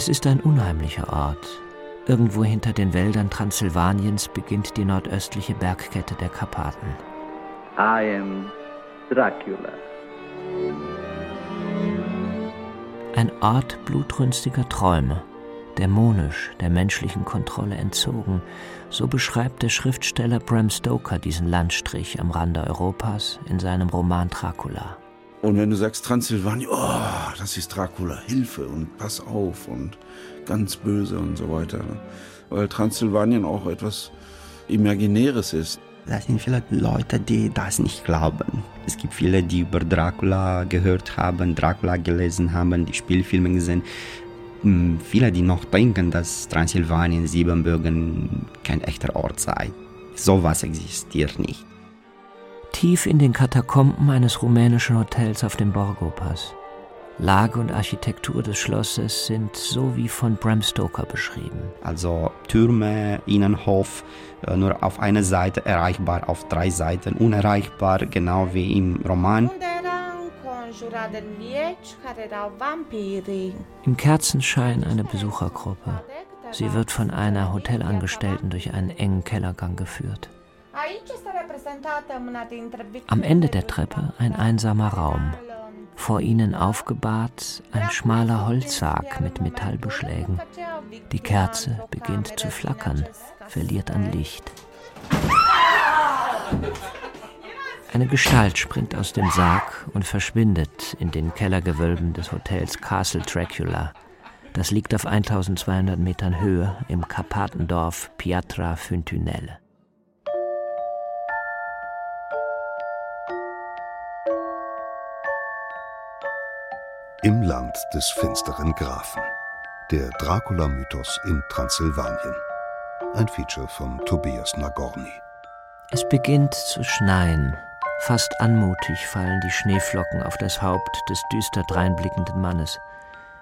Es ist ein unheimlicher Ort. Irgendwo hinter den Wäldern Transsilvaniens beginnt die nordöstliche Bergkette der Karpaten. I am Dracula. Ein Ort blutrünstiger Träume, dämonisch der menschlichen Kontrolle entzogen, so beschreibt der Schriftsteller Bram Stoker diesen Landstrich am Rande Europas in seinem Roman Dracula. Und wenn du sagst Transsilvanien, oh, das ist Dracula, Hilfe und pass auf und ganz böse und so weiter. Ne? Weil Transsilvanien auch etwas Imaginäres ist. Da sind viele Leute, die das nicht glauben. Es gibt viele, die über Dracula gehört haben, Dracula gelesen haben, die Spielfilme gesehen. Hm, viele, die noch denken, dass Transsilvanien, Siebenbürgen kein echter Ort sei. Sowas existiert nicht. Tief in den Katakomben eines rumänischen Hotels auf dem Borgo-Pass. Lage und Architektur des Schlosses sind so wie von Bram Stoker beschrieben. Also Türme, Innenhof, äh, nur auf einer Seite erreichbar, auf drei Seiten unerreichbar, genau wie im Roman. Im Kerzenschein eine Besuchergruppe. Sie wird von einer Hotelangestellten durch einen engen Kellergang geführt. Am Ende der Treppe ein einsamer Raum. Vor ihnen aufgebahrt ein schmaler Holzsarg mit Metallbeschlägen. Die Kerze beginnt zu flackern, verliert an Licht. Eine Gestalt springt aus dem Sarg und verschwindet in den Kellergewölben des Hotels Castle Dracula. Das liegt auf 1200 Metern Höhe im Karpatendorf Piatra Funtunelle. Im Land des finsteren Grafen. Der Dracula-Mythos in Transsilvanien. Ein Feature von Tobias Nagorny. Es beginnt zu schneien. Fast anmutig fallen die Schneeflocken auf das Haupt des düster dreinblickenden Mannes.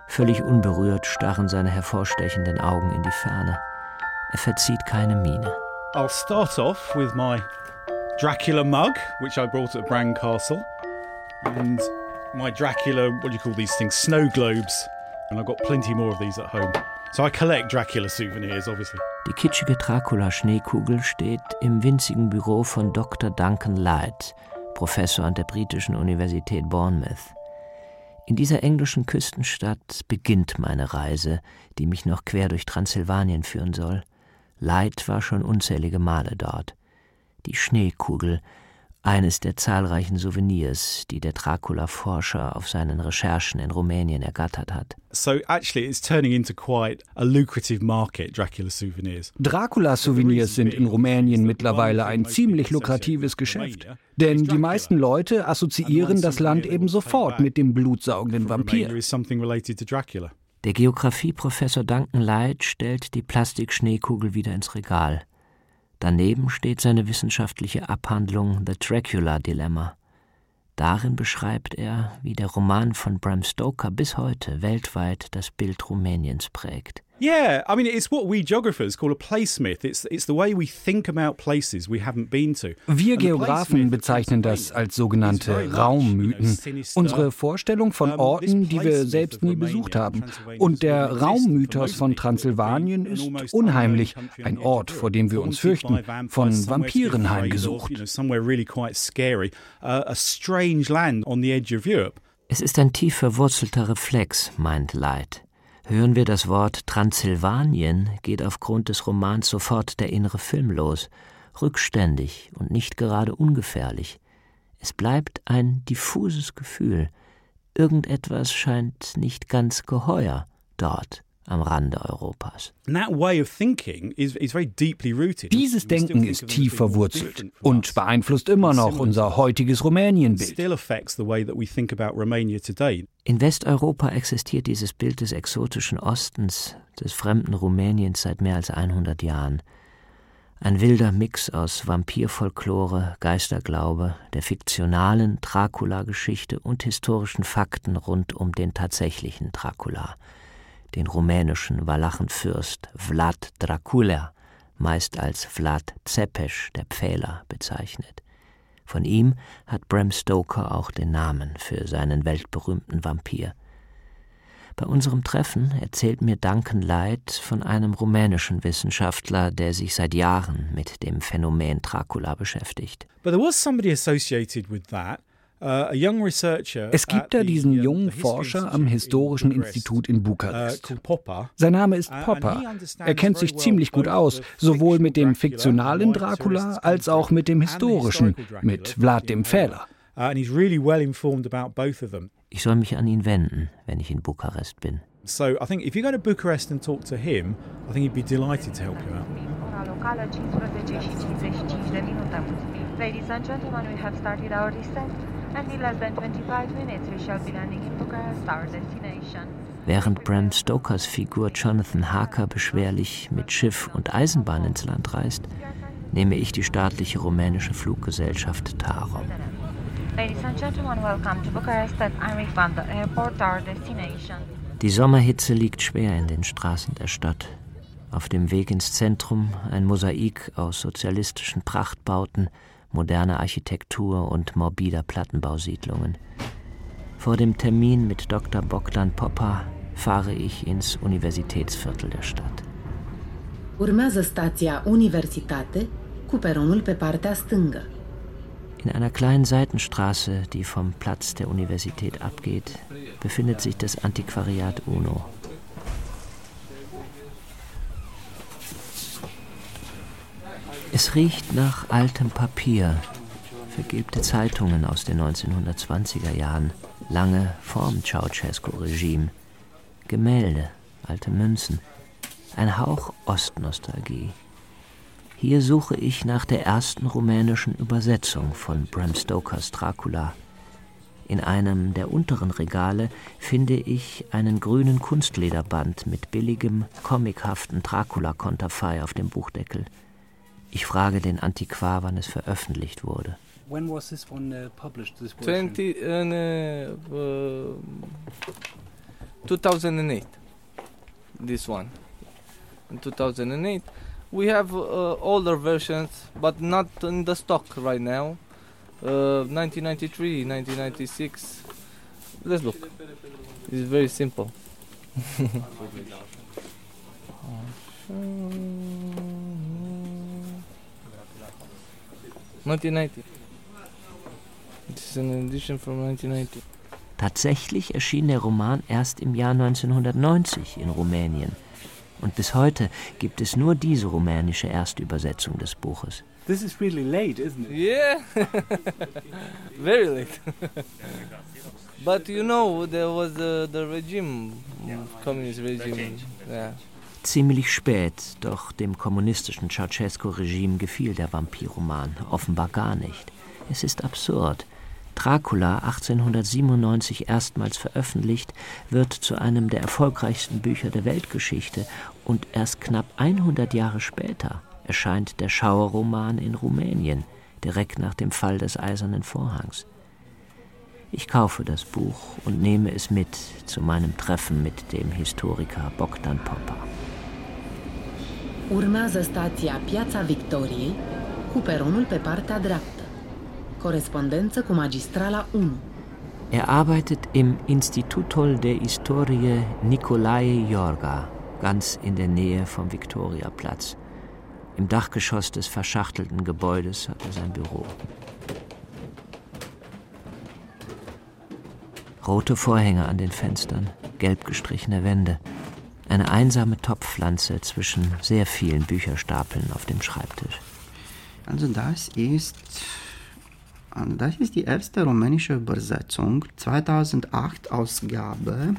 Völlig unberührt starren seine hervorstechenden Augen in die Ferne. Er verzieht keine Miene. I'll start off with my Dracula mug, which I brought at Bran Castle. And my Dracula, what do you call these things? Snow globes. And I've got plenty more of these at home. So I collect Dracula souvenirs, obviously. Die kitschige Dracula-Schneekugel steht im winzigen Büro von Dr. Duncan Light, Professor an der britischen Universität Bournemouth. In dieser englischen Küstenstadt beginnt meine Reise, die mich noch quer durch Transsilvanien führen soll. Light war schon unzählige Male dort. Die Schneekugel, eines der zahlreichen Souvenirs, die der Dracula-Forscher auf seinen Recherchen in Rumänien ergattert hat. So actually it's turning into quite a lucrative market, Dracula Souvenirs. Dracula-Souvenirs sind in Rumänien mittlerweile ein ziemlich lukratives Geschäft. Denn die meisten Leute assoziieren das Land eben sofort mit dem blutsaugenden Vampir. Der Geographieprofessor Duncan Light stellt die Plastikschneekugel wieder ins Regal. Daneben steht seine wissenschaftliche Abhandlung The Dracula Dilemma. Darin beschreibt er, wie der Roman von Bram Stoker bis heute weltweit das Bild Rumäniens prägt. Yeah, I mean, it's what we geographers call a placemyth. It's, it's the way we think about places we haven't been to. Wir Geografen bezeichnen das als sogenannte Raummythen. Unsere Vorstellung von Orten, die wir selbst nie besucht haben. Und der Raummythos von Transsilvanien ist unheimlich. Ein Ort, vor dem wir uns fürchten, von Vampiren heimgesucht. Es ist ein tief verwurzelter Reflex, meint Light. Hören wir das Wort Transsilvanien, geht aufgrund des Romans sofort der innere Film los, rückständig und nicht gerade ungefährlich. Es bleibt ein diffuses Gefühl, irgendetwas scheint nicht ganz geheuer dort am Rande Europas. Dieses Denken ist tief verwurzelt und beeinflusst immer noch unser heutiges Rumänienbild. In Westeuropa existiert dieses Bild des exotischen Ostens, des fremden Rumäniens seit mehr als 100 Jahren. Ein wilder Mix aus Vampirfolklore, Geisterglaube, der fiktionalen Dracula-Geschichte und historischen Fakten rund um den tatsächlichen Dracula – den rumänischen Walachenfürst Vlad Dracula, meist als Vlad Zepes, der Pfähler, bezeichnet. Von ihm hat Bram Stoker auch den Namen für seinen weltberühmten Vampir. Bei unserem Treffen erzählt mir Duncan Light von einem rumänischen Wissenschaftler, der sich seit Jahren mit dem Phänomen Dracula beschäftigt. But there was somebody associated with that es gibt da diesen jungen Forscher am Historischen Institut in Bukarest. Uh, Sein Name ist Popper. Er kennt sich ziemlich gut aus, sowohl mit dem fiktionalen Dracula als auch mit dem historischen, mit Vlad dem Pfähler. Uh, ich soll mich an ihn wenden, wenn ich in Bukarest bin. So I think if you go to Bucharest and talk to him, I think he'd be delighted to help you out. Ladies and gentlemen, we have started our descent. And in less than 25 minutes we shall be landing in Bucharest, our destination. Während Bram Stokers Figur Jonathan Harker beschwerlich mit Schiff und Eisenbahn ins Land reist, nehme ich die staatliche rumänische Fluggesellschaft Tarom. Die Sommerhitze liegt schwer in den Straßen der Stadt. Auf dem Weg ins Zentrum ein Mosaik aus sozialistischen Prachtbauten, moderne Architektur und morbider Plattenbausiedlungen. Vor dem Termin mit Dr. Bogdan Popper fahre ich ins Universitätsviertel der Stadt. Urmează stația Universitate cu peronul pe partea stângă. In einer kleinen Seitenstraße, die vom Platz der Universität abgeht, befindet sich das Antiquariat UNO. Es riecht nach altem Papier, vergilbte Zeitungen aus den 1920er Jahren, lange vorm Ceausescu-Regime, Gemälde, alte Münzen, ein Hauch Ostnostalgie. Hier suche ich nach der ersten rumänischen Übersetzung von Bram Stokers Dracula. In einem der unteren Regale finde ich einen grünen Kunstlederband mit billigem, comichaften Dracula-Konterfei auf dem Buchdeckel. Ich frage den Antiquar, wann es veröffentlicht wurde. When was this one uh, published? This 20, uh, uh, 2008. This one. In 2008. We have uh, older versions, but not in the stock right now. 1993, uh, 1996. Let's look. It's very simple. 1990. This is an edition from 1990. Tatsächlich erschien der Roman erst im Jahr 1990 in Rumänien. Und bis heute gibt es nur diese rumänische Erstübersetzung des Buches. This is really late, isn't it? Yeah, very late. but you know, there was the, the regime, communist regime. Yeah ziemlich spät, doch dem kommunistischen Ceausescu-Regime gefiel der Vampirroman offenbar gar nicht. Es ist absurd. Dracula, 1897 erstmals veröffentlicht, wird zu einem der erfolgreichsten Bücher der Weltgeschichte und erst knapp 100 Jahre später erscheint der Schauerroman in Rumänien, direkt nach dem Fall des Eisernen Vorhangs. Ich kaufe das Buch und nehme es mit zu meinem Treffen mit dem Historiker Bogdan Popper. Urmează stația Piața Victoriei cu peronul pe partea dreaptă. Corespondență cu magistrala 1. Er arbeitet im Institutul de Historie Nicolae Jorga, ganz in der Nähe vom Viktoriaplatz. Im Dachgeschoss des verschachtelten Gebäudes hat er sein Büro. Rote Vorhänge an den Fenstern, gelb gestrichene Wände. Eine einsame Topfpflanze zwischen sehr vielen Bücherstapeln auf dem Schreibtisch. Also das ist das ist die erste rumänische Übersetzung, 2008 Ausgabe.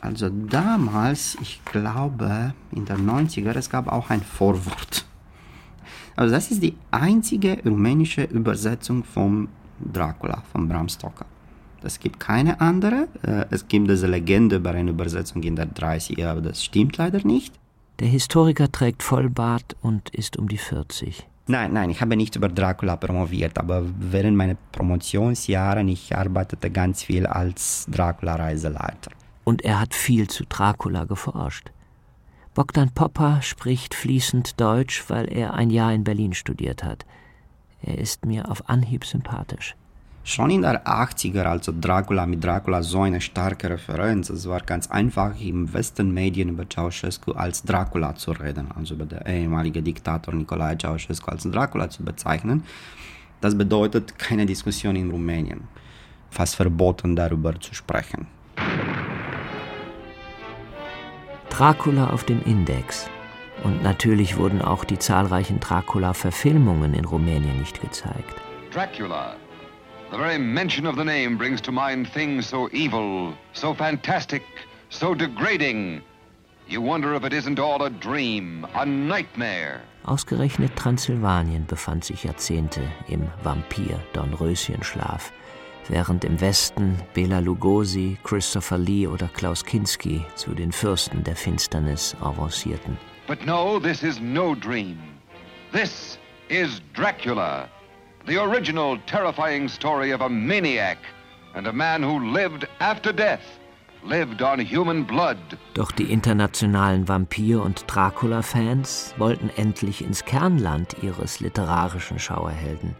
Also damals, ich glaube, in der 90er, es gab auch ein Vorwort. Also das ist die einzige rumänische Übersetzung vom Dracula, von Bram Stoker. Es gibt keine andere. Äh, es gibt diese Legende über eine Übersetzung in der 30er, aber das stimmt leider nicht. Der Historiker trägt Vollbart und ist um die 40. Nein, nein, ich habe nicht über Dracula promoviert, aber während meiner Promotionsjahre ich arbeitete ganz viel als Dracula-Reiseleiter. Und er hat viel zu Dracula geforscht. Bogdan Popper spricht fließend Deutsch, weil er ein Jahr in Berlin studiert hat. Er ist mir auf Anhieb sympathisch. Schon in der 80er, also Dracula mit Dracula so eine starke Referenz, es war ganz einfach im Westen Medien über Ceausescu als Dracula zu reden, also über den ehemaligen Diktator Nicolae Ceausescu als Dracula zu bezeichnen. Das bedeutet keine Diskussion in Rumänien, fast verboten darüber zu sprechen. Dracula auf dem Index. Und natürlich wurden auch die zahlreichen Dracula-Verfilmungen in Rumänien nicht gezeigt. Dracula. The very mention of the name brings to mind things so evil, so fantastic, so degrading. You wonder if it isn't all a dream, a nightmare. Ausgerechnet Transsilvanien befand sich Jahrzehnte im Vampir-Dornröschenschlaf während im Westen Bela Lugosi, Christopher Lee oder Klaus Kinski zu den Fürsten der Finsternis avancierten. But no, this is no dream. This is Dracula, the original terrifying story of a maniac and a man who lived after death. Lived on human blood. Doch die internationalen Vampir- und Dracula-Fans wollten endlich ins Kernland ihres literarischen Schauerhelden.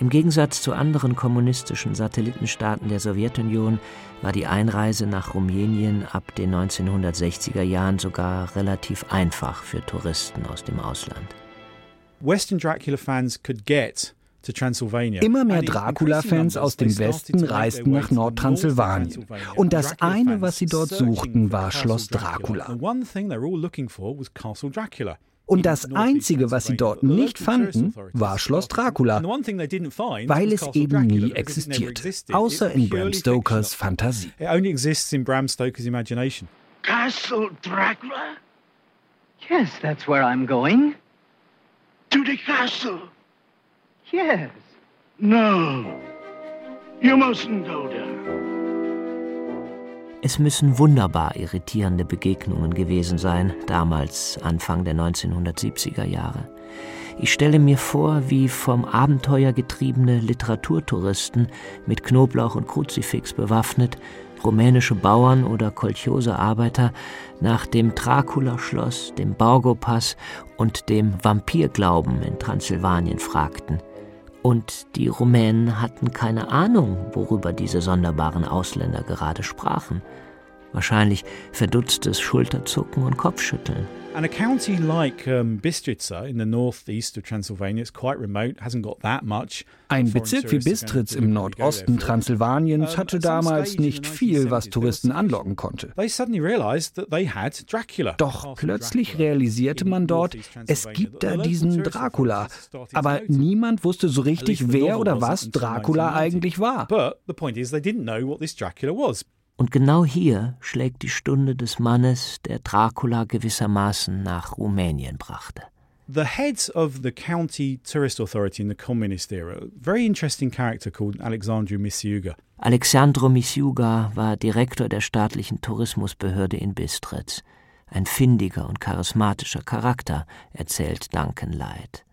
Im Gegensatz zu anderen kommunistischen Satellitenstaaten der Sowjetunion war die Einreise nach Rumänien ab den 1960er Jahren sogar relativ einfach für Touristen aus dem Ausland. Western Dracula fans could get Immer mehr Dracula-Fans aus dem Westen reisten nach Nordtranssilvanien. Und das eine, was sie dort suchten, war Schloss Dracula. Und das Einzige, was sie dort nicht fanden, war Schloss Dracula, weil es eben nie existiert, außer in Bram Stokers Fantasie. Castle Dracula? Yes, that's where I'm going. To the castle? Yes. No, you mustn't go there. Es müssen wunderbar irritierende Begegnungen gewesen sein, damals Anfang der 1970er Jahre. Ich stelle mir vor, wie vom Abenteuer getriebene Literaturtouristen mit Knoblauch und Kruzifix bewaffnet, rumänische Bauern oder Kolchose-Arbeiter nach dem Dracula-Schloss, dem Borgo-Pass und dem Vampirglauben in Transsilvanien fragten – und die Rumänen hatten keine Ahnung, worüber diese sonderbaren Ausländer gerade sprachen. Wahrscheinlich verdutztes Schulterzucken und Kopfschütteln. And a county like um, Bistrica in the northeast of Transylvania, it's quite remote, hasn't got that much. Ein Bezirk wie Bistritz im Nordosten Transsilvaniens hatte damals nicht viel, was Touristen anlocken konnte. Doch plötzlich realisierte man dort, es gibt da diesen Dracula. Aber niemand wusste so richtig, wer oder was Dracula eigentlich war. Und genau hier schlägt die Stunde des Mannes, der Dracula gewissermaßen nach Rumänien brachte. The head of the county tourist authority in the communist era, very interesting character called Alexandru Misiuga. Alexandru Misiuga war Direktor der staatlichen Tourismusbehörde in Bistritz. Ein findiger und charismatischer Charakter, erzählt Duncan Light.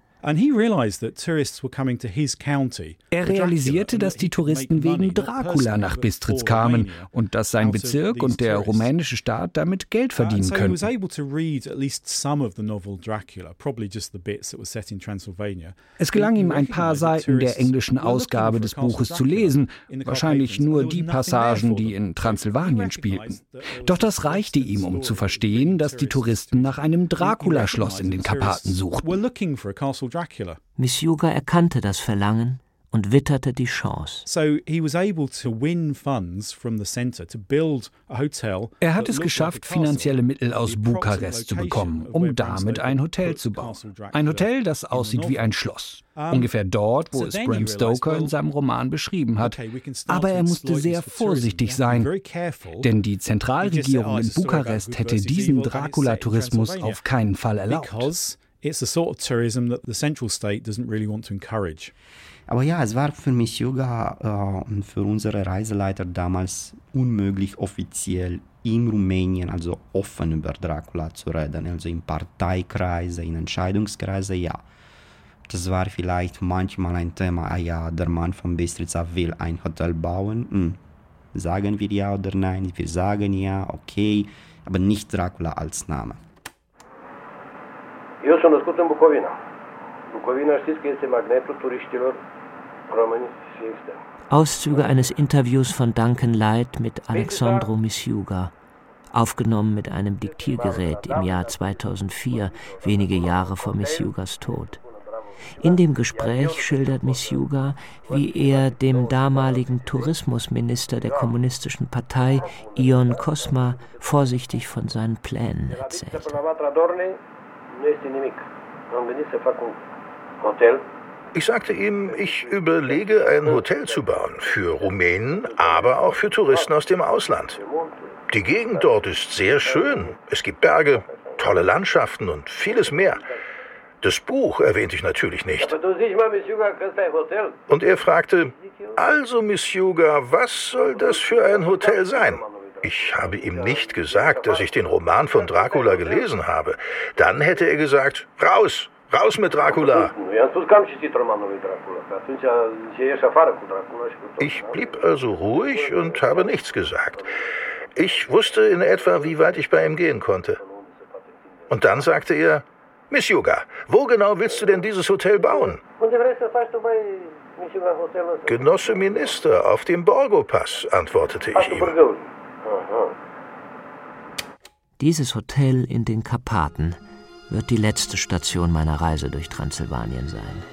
Er realisierte, dass die Touristen wegen Dracula nach Bistritz kamen und dass sein Bezirk und der rumänische Staat damit Geld verdienen könnten. Es gelang ihm, ein paar Seiten der englischen Ausgabe des Buches zu lesen, wahrscheinlich nur die Passagen, die in Transsilvanien spielten. Doch das reichte ihm, um zu verstehen, dass die Touristen nach einem Dracula-Schloss in den Karpaten suchten. Dracula. Miss Yuga erkannte das Verlangen und witterte die Chance. Er hat es geschafft, finanzielle Mittel aus Bukarest zu bekommen, um damit ein Hotel zu bauen. Ein Hotel, das aussieht wie ein Schloss. Ungefähr dort, wo es Bram Stoker in seinem Roman beschrieben hat. Aber er musste sehr vorsichtig sein, denn die Zentralregierung in Bukarest hätte diesen Dracula-Tourismus auf keinen Fall erlaubt. It's the sort of tourism that the central state doesn't really want to encourage. Aber ja, es war für mich Yoga äh, für unsere Reiseleiter damals unmöglich, offiziell in Rumänien, also offen über Dracula zu reden. Also in Parteikreise, in Entscheidungskreise, ja. Das war vielleicht manchmal ein Thema, ah ja, der Mann von Bistrica will ein Hotel bauen. Hm. Sagen wir ja oder nein? Wir sagen ja, okay, aber nicht Dracula als Name. Eu sunt născut în Bucovina. Bucovina știți că este magnetul turiștilor Auszüge eines Interviews von Duncan Light mit Alexandro Misiuga, aufgenommen mit einem Diktiergerät im Jahr 2004, wenige Jahre vor Misiugas Tod. In dem Gespräch schildert Misiuga, wie er dem damaligen Tourismusminister der Kommunistischen Partei, Ion Kosma, vorsichtig von seinen Plänen erzählt. Ich sagte ihm, ich überlege, ein Hotel zu bauen für Rumänen, aber auch für Touristen aus dem Ausland. Die Gegend dort ist sehr schön. Es gibt Berge, tolle Landschaften und vieles mehr. Das Buch erwähnte ich natürlich nicht. Und er fragte, also Miss Yuga, was soll das für ein Hotel sein? Ich habe ihm nicht gesagt, dass ich den Roman von Dracula gelesen habe. Dann hätte er gesagt, raus, raus mit Dracula. Ich blieb also ruhig und habe nichts gesagt. Ich wusste in etwa, wie weit ich bei ihm gehen konnte. Und dann sagte er, Miss Yuga, wo genau willst du denn dieses Hotel bauen? Genosse Minister, auf dem Borgo-Pass, antwortete ich ihm. Dieses Hotel in den Karpaten wird die letzte Station meiner Reise durch Transsilvanien sein.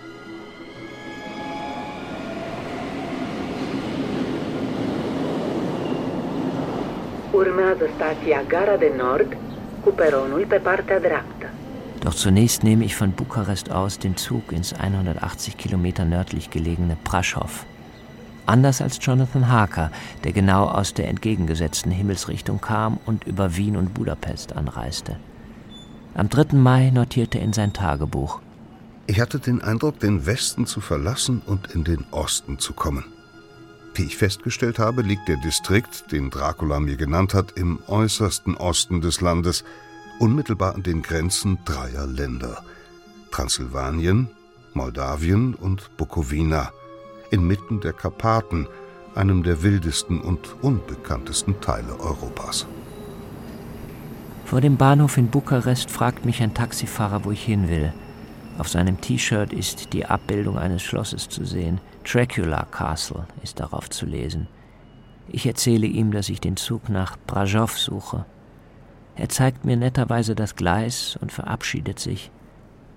Urmează stația Gara de Nord cu peronul pe partea dreaptă. Doch zunächst nehme ich von Bukarest aus den Zug ins 180 Kilometer nördlich gelegene Praschow. Anders als Jonathan Harker, der genau aus der entgegengesetzten Himmelsrichtung kam und über Wien und Budapest anreiste. Am 3. Mai notierte er in sein Tagebuch. Ich hatte den Eindruck, den Westen zu verlassen und in den Osten zu kommen. Wie ich festgestellt habe, liegt der Distrikt, den Dracula mir genannt hat, im äußersten Osten des Landes, unmittelbar an den Grenzen dreier Länder Transsilvanien, Moldawien und Bukowina, inmitten der Karpaten, einem der wildesten und unbekanntesten Teile Europas. Vor dem Bahnhof in Bukarest fragt mich ein Taxifahrer, wo ich hin will. Auf seinem T-Shirt ist die Abbildung eines Schlosses zu sehen. Dracula Castle ist darauf zu lesen. Ich erzähle ihm, dass ich den Zug nach Brajow suche. Er zeigt mir netterweise das Gleis und verabschiedet sich.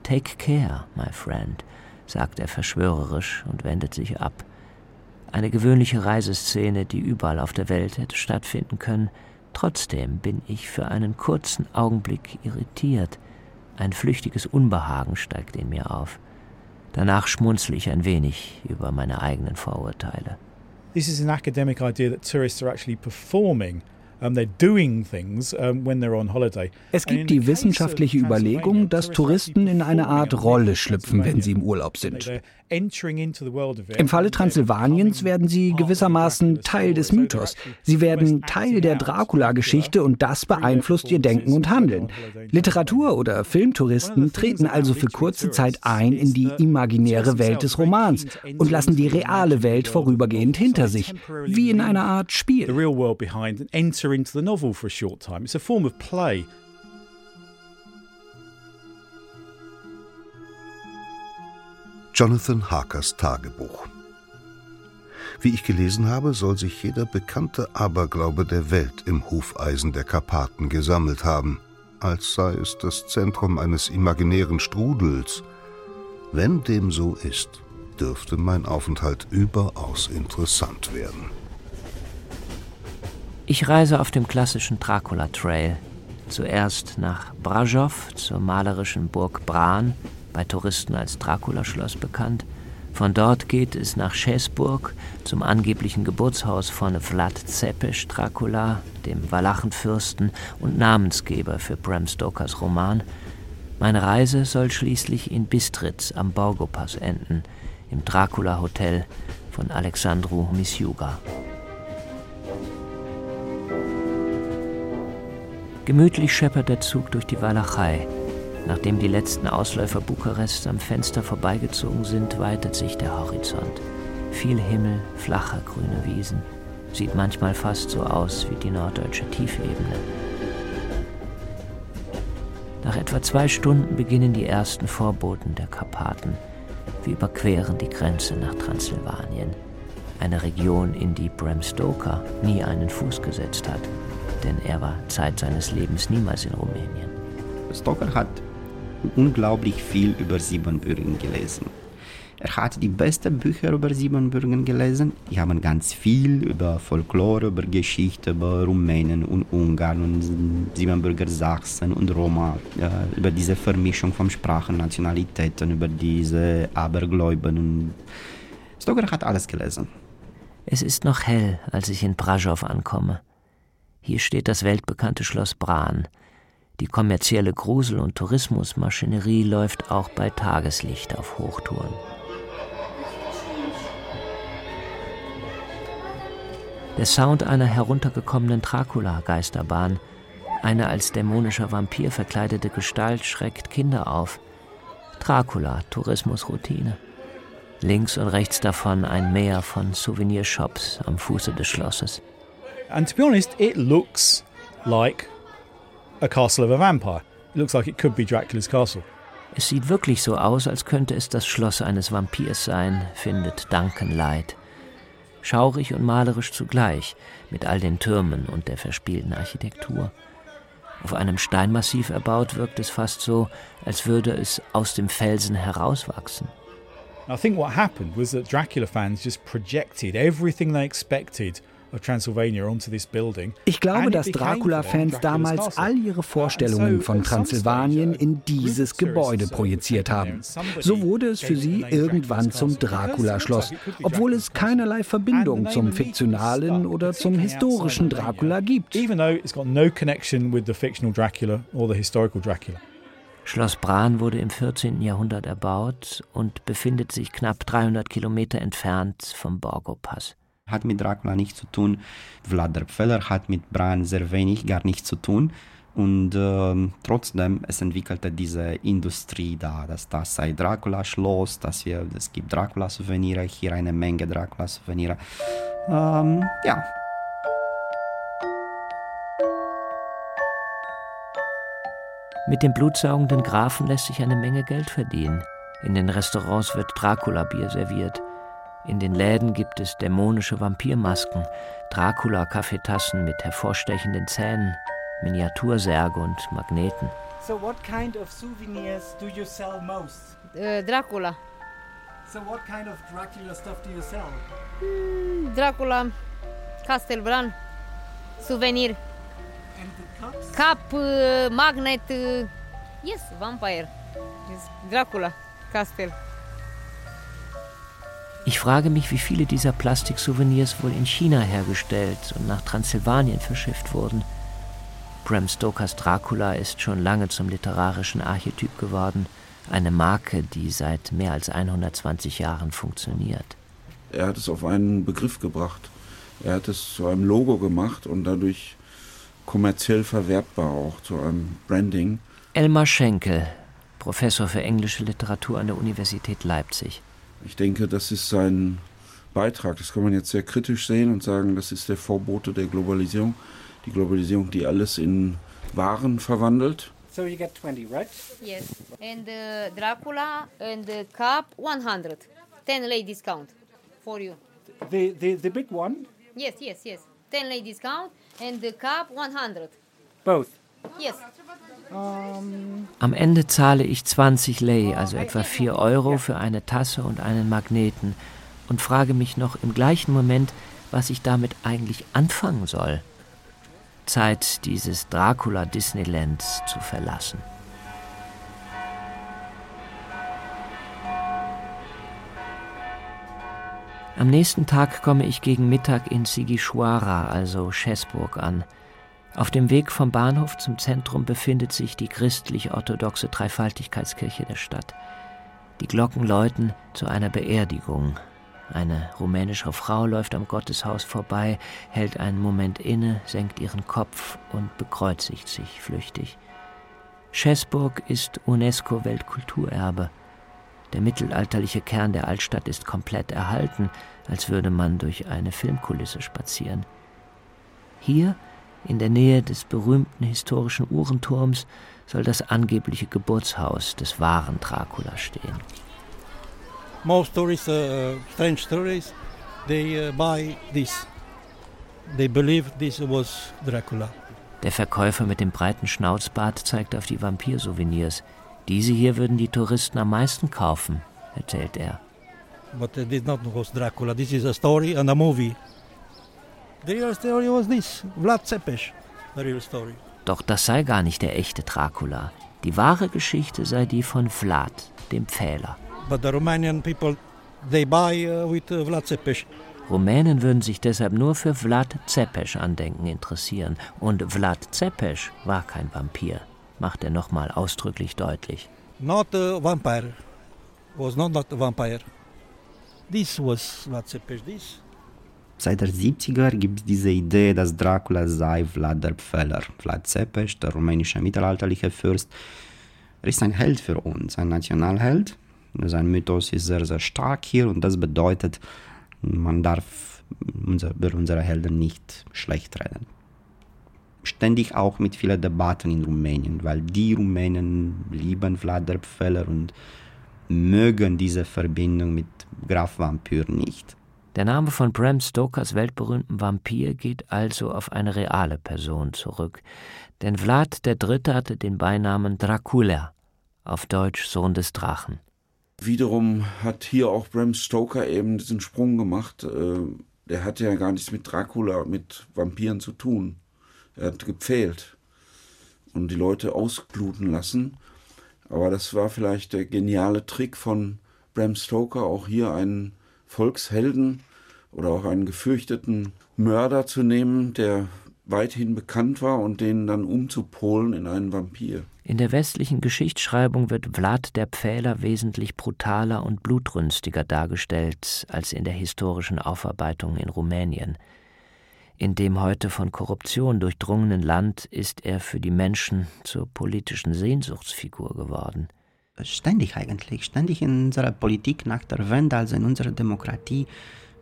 Take care, my friend, sagt er verschwörerisch und wendet sich ab. Eine gewöhnliche Reiseszene, die überall auf der Welt hätte stattfinden können. Trotzdem bin ich für einen kurzen Augenblick irritiert. Ein flüchtiges Unbehagen steigt in mir auf. Danach schmunzle ich ein wenig über meine eigenen Vorurteile. This is an academic idea that tourists are actually performing es gibt die wissenschaftliche Überlegung, dass Touristen in eine Art Rolle schlüpfen, wenn sie im Urlaub sind. Im Falle Transsilvaniens werden sie gewissermaßen Teil des Mythos. Sie werden Teil der Dracula-Geschichte und das beeinflusst ihr Denken und Handeln. Literatur- oder Filmtouristen treten also für kurze Zeit ein in die imaginäre Welt des Romans und lassen die reale Welt vorübergehend hinter sich, wie in einer Art Spiel Jonathan Harkers Tagebuch. Wie ich gelesen habe, soll sich jeder bekannte Aberglaube der Welt im Hufeisen der Karpaten gesammelt haben, als sei es das Zentrum eines imaginären Strudels. Wenn dem so ist, dürfte mein Aufenthalt überaus interessant werden. Ich reise auf dem klassischen Dracula Trail. Zuerst nach Brajow zur malerischen Burg Bran, bei Touristen als Dracula-Schloss bekannt. Von dort geht es nach Schäßburg zum angeblichen Geburtshaus von Vlad Zepes Dracula, dem Walachenfürsten und Namensgeber für Bram Stokers Roman. Meine Reise soll schließlich in Bistritz am Borgopass enden, im Dracula Hotel von Alexandru Misjuga. Gemütlich scheppert der Zug durch die Walachei. Nachdem die letzten Ausläufer Bukarests am Fenster vorbeigezogen sind, weitet sich der Horizont. Viel Himmel, flache grüne Wiesen. Sieht manchmal fast so aus wie die norddeutsche Tiefebene. Nach etwa zwei Stunden beginnen die ersten Vorboten der Karpaten. Wir überqueren die Grenze nach Transsilvanien, eine Region, in die Bram Stoker nie einen Fuß gesetzt hat, denn er war Zeit seines Lebens niemals in Rumänien. Stoker hat unglaublich viel über Siebenbürgen gelesen. Er hat die besten Bücher über Siebenbürgen gelesen. Die haben ganz viel über Folklore, über Geschichte, über Rumänen und Ungarn und Siebenbürger Sachsen und Roma, äh, über diese Vermischung von Sprachen, Nationalitäten, über diese Abergläuben. Stoker hat alles gelesen. Es ist noch hell, als ich in Brasov ankomme. Hier steht das weltbekannte Schloss Bran. Die kommerzielle Grusel- und Tourismusmaschinerie läuft auch bei Tageslicht auf Hochtouren. Der Sound einer heruntergekommenen Dracula-Geisterbahn. Eine als dämonischer Vampir verkleidete Gestalt schreckt Kinder auf. Dracula, Tourismusroutine. Links und rechts davon ein Meer von Souvenirshops am Fuße des Schlosses. And to be honest, it looks like a castle of a vampire. It looks like it could be Dracula's castle. Es sieht wirklich so aus, als könnte es das Schloss eines Vampirs sein, findet Duncan Light. Schaurig und malerisch zugleich, mit all den Türmen und der verspielten Architektur. Auf einem Steinmassiv erbaut wirkt es fast so, als würde es aus dem Felsen herauswachsen. I think what happened was that Dracula fans just projected everything they expected ich glaube, dass Dracula-Fans damals all ihre Vorstellungen von Transsilvanien in dieses Gebäude projiziert haben. So wurde es für sie irgendwann zum Dracula-Schloss, obwohl es keinerlei Verbindung zum fiktionalen oder zum historischen Dracula gibt. Schloss Bran wurde im 14. Jahrhundert erbaut und befindet sich knapp 300 Kilometer entfernt vom Borgo-Pass hat mit Dracula nichts zu tun. Vlad der Pfeller hat mit Bran sehr wenig, gar nichts zu tun. Und äh, trotzdem, es entwickelte diese Industrie da, dass das sei Dracula-Schloss, dass wir, es gibt Dracula-Souvenire, hier eine Menge Dracula-Souvenire. Ähm, ja. Mit dem blutsaugenden Grafen lässt sich eine Menge Geld verdienen. In den Restaurants wird Dracula-Bier serviert. In den Läden gibt es dämonische Vampirmasken, Dracula-Kaffeetassen mit hervorstechenden Zähnen, Miniatursärge und Magneten. So what kind of souvenirs do you sell most? Uh, Dracula. So what kind of Dracula stuff do you sell? Mm, Dracula, Castelbran, souvenir. And the cups? Cup, uh, magnet, uh, yes, vampire. Yes, Dracula, Castel. Ich frage mich, wie viele dieser Plastiksouvenirs wohl in China hergestellt und nach Transsilvanien verschifft wurden. Bram Stokers Dracula ist schon lange zum literarischen Archetyp geworden, eine Marke, die seit mehr als 120 Jahren funktioniert. Er hat es auf einen Begriff gebracht. Er hat es zu einem Logo gemacht und dadurch kommerziell verwertbar auch zu einem Branding. Elmar Schenkel, Professor für englische Literatur an der Universität Leipzig. Ich denke, das ist sein Beitrag. Das kann man jetzt sehr kritisch sehen und sagen, das ist der Vorbote der Globalisierung. Die Globalisierung, die alles in Waren verwandelt. So you get 20, right? Yes. And uh, Dracula and the cup 100. 10 lay discount for you. The, the, the big one? Yes, yes, yes. 10 lay discount and the cup 100. Both? Yes. Am Ende zahle ich 20 Lei, also etwa 4 Euro für eine Tasse und einen Magneten und frage mich noch im gleichen Moment, was ich damit eigentlich anfangen soll. Zeit, dieses Dracula Disneylands zu verlassen. Am nächsten Tag komme ich gegen Mittag in Sigishwara, also Schäßburg, an. Auf dem Weg vom Bahnhof zum Zentrum befindet sich die christlich-orthodoxe Dreifaltigkeitskirche der Stadt. Die Glocken läuten zu einer Beerdigung. Eine rumänische Frau läuft am Gotteshaus vorbei, hält einen Moment inne, senkt ihren Kopf und bekreuzigt sich flüchtig. Schäßburg ist UNESCO-Weltkulturerbe. Der mittelalterliche Kern der Altstadt ist komplett erhalten, als würde man durch eine Filmkulisse spazieren. Hier in der Nähe des berühmten historischen Uhrenturms soll das angebliche Geburtshaus des wahren Dracula stehen. most tourists, uh, strange tourists, they uh, buy this. They believe this was Dracula. Der Verkäufer mit dem breiten Schnauzbart zeigt auf die Vampir-Souvenirs. Diese hier würden die Touristen am meisten kaufen, erzählt er. But uh, this not was Dracula. This is a story and a movie. The real story was this, Vlad Zepes. The real story. Doch das sei gar nicht der echte Dracula. Die wahre Geschichte sei die von Vlad, dem Pfähler. But the Romanian people, they buy uh, with uh, Vlad Zepes. Rumänen würden sich deshalb nur für Vlad Zepes Andenken interessieren. Und Vlad Zepes war kein Vampir, macht er nochmal ausdrücklich deutlich. Not a vampire. Was not, not a vampire. This was Vlad Zepes. This Seit der 70er gibt es diese Idee, dass Dracula sei Vlad der Pfähler. Vlad Zepes, der rumänische mittelalterliche Fürst, er ist ein Held für uns, ein Nationalheld. Sein Mythos ist sehr, sehr stark hier und das bedeutet, man darf unser, über unsere Helden nicht schlecht reden. Ständig auch mit vielen Debatten in Rumänien, weil die Rumänen lieben Vlad der Pfähler und mögen diese Verbindung mit Graf Vampyr nicht. Der Name von Bram Stokers weltberühmten Vampir geht also auf eine reale Person zurück. Denn Vlad III. hatte den Beinamen Dracula, auf Deutsch Sohn des Drachen. Wiederum hat hier auch Bram Stoker eben diesen Sprung gemacht. Äh, der hatte ja gar nichts mit Dracula, mit Vampiren zu tun. Er hat gepfählt und die Leute ausbluten lassen. Aber das war vielleicht der geniale Trick von Bram Stoker, auch hier einen Volkshelden oder auch einen gefürchteten Mörder zu nehmen, der weithin bekannt war und den dann umzupolen in einen Vampir. In der westlichen Geschichtsschreibung wird Vlad der Pfähler wesentlich brutaler und blutrünstiger dargestellt als in der historischen Aufarbeitung in Rumänien. In dem heute von Korruption durchdrungenen Land ist er für die Menschen zur politischen Sehnsuchtsfigur geworden. Ständig eigentlich, ständig in unserer Politik nach der Wende, also in unserer Demokratie,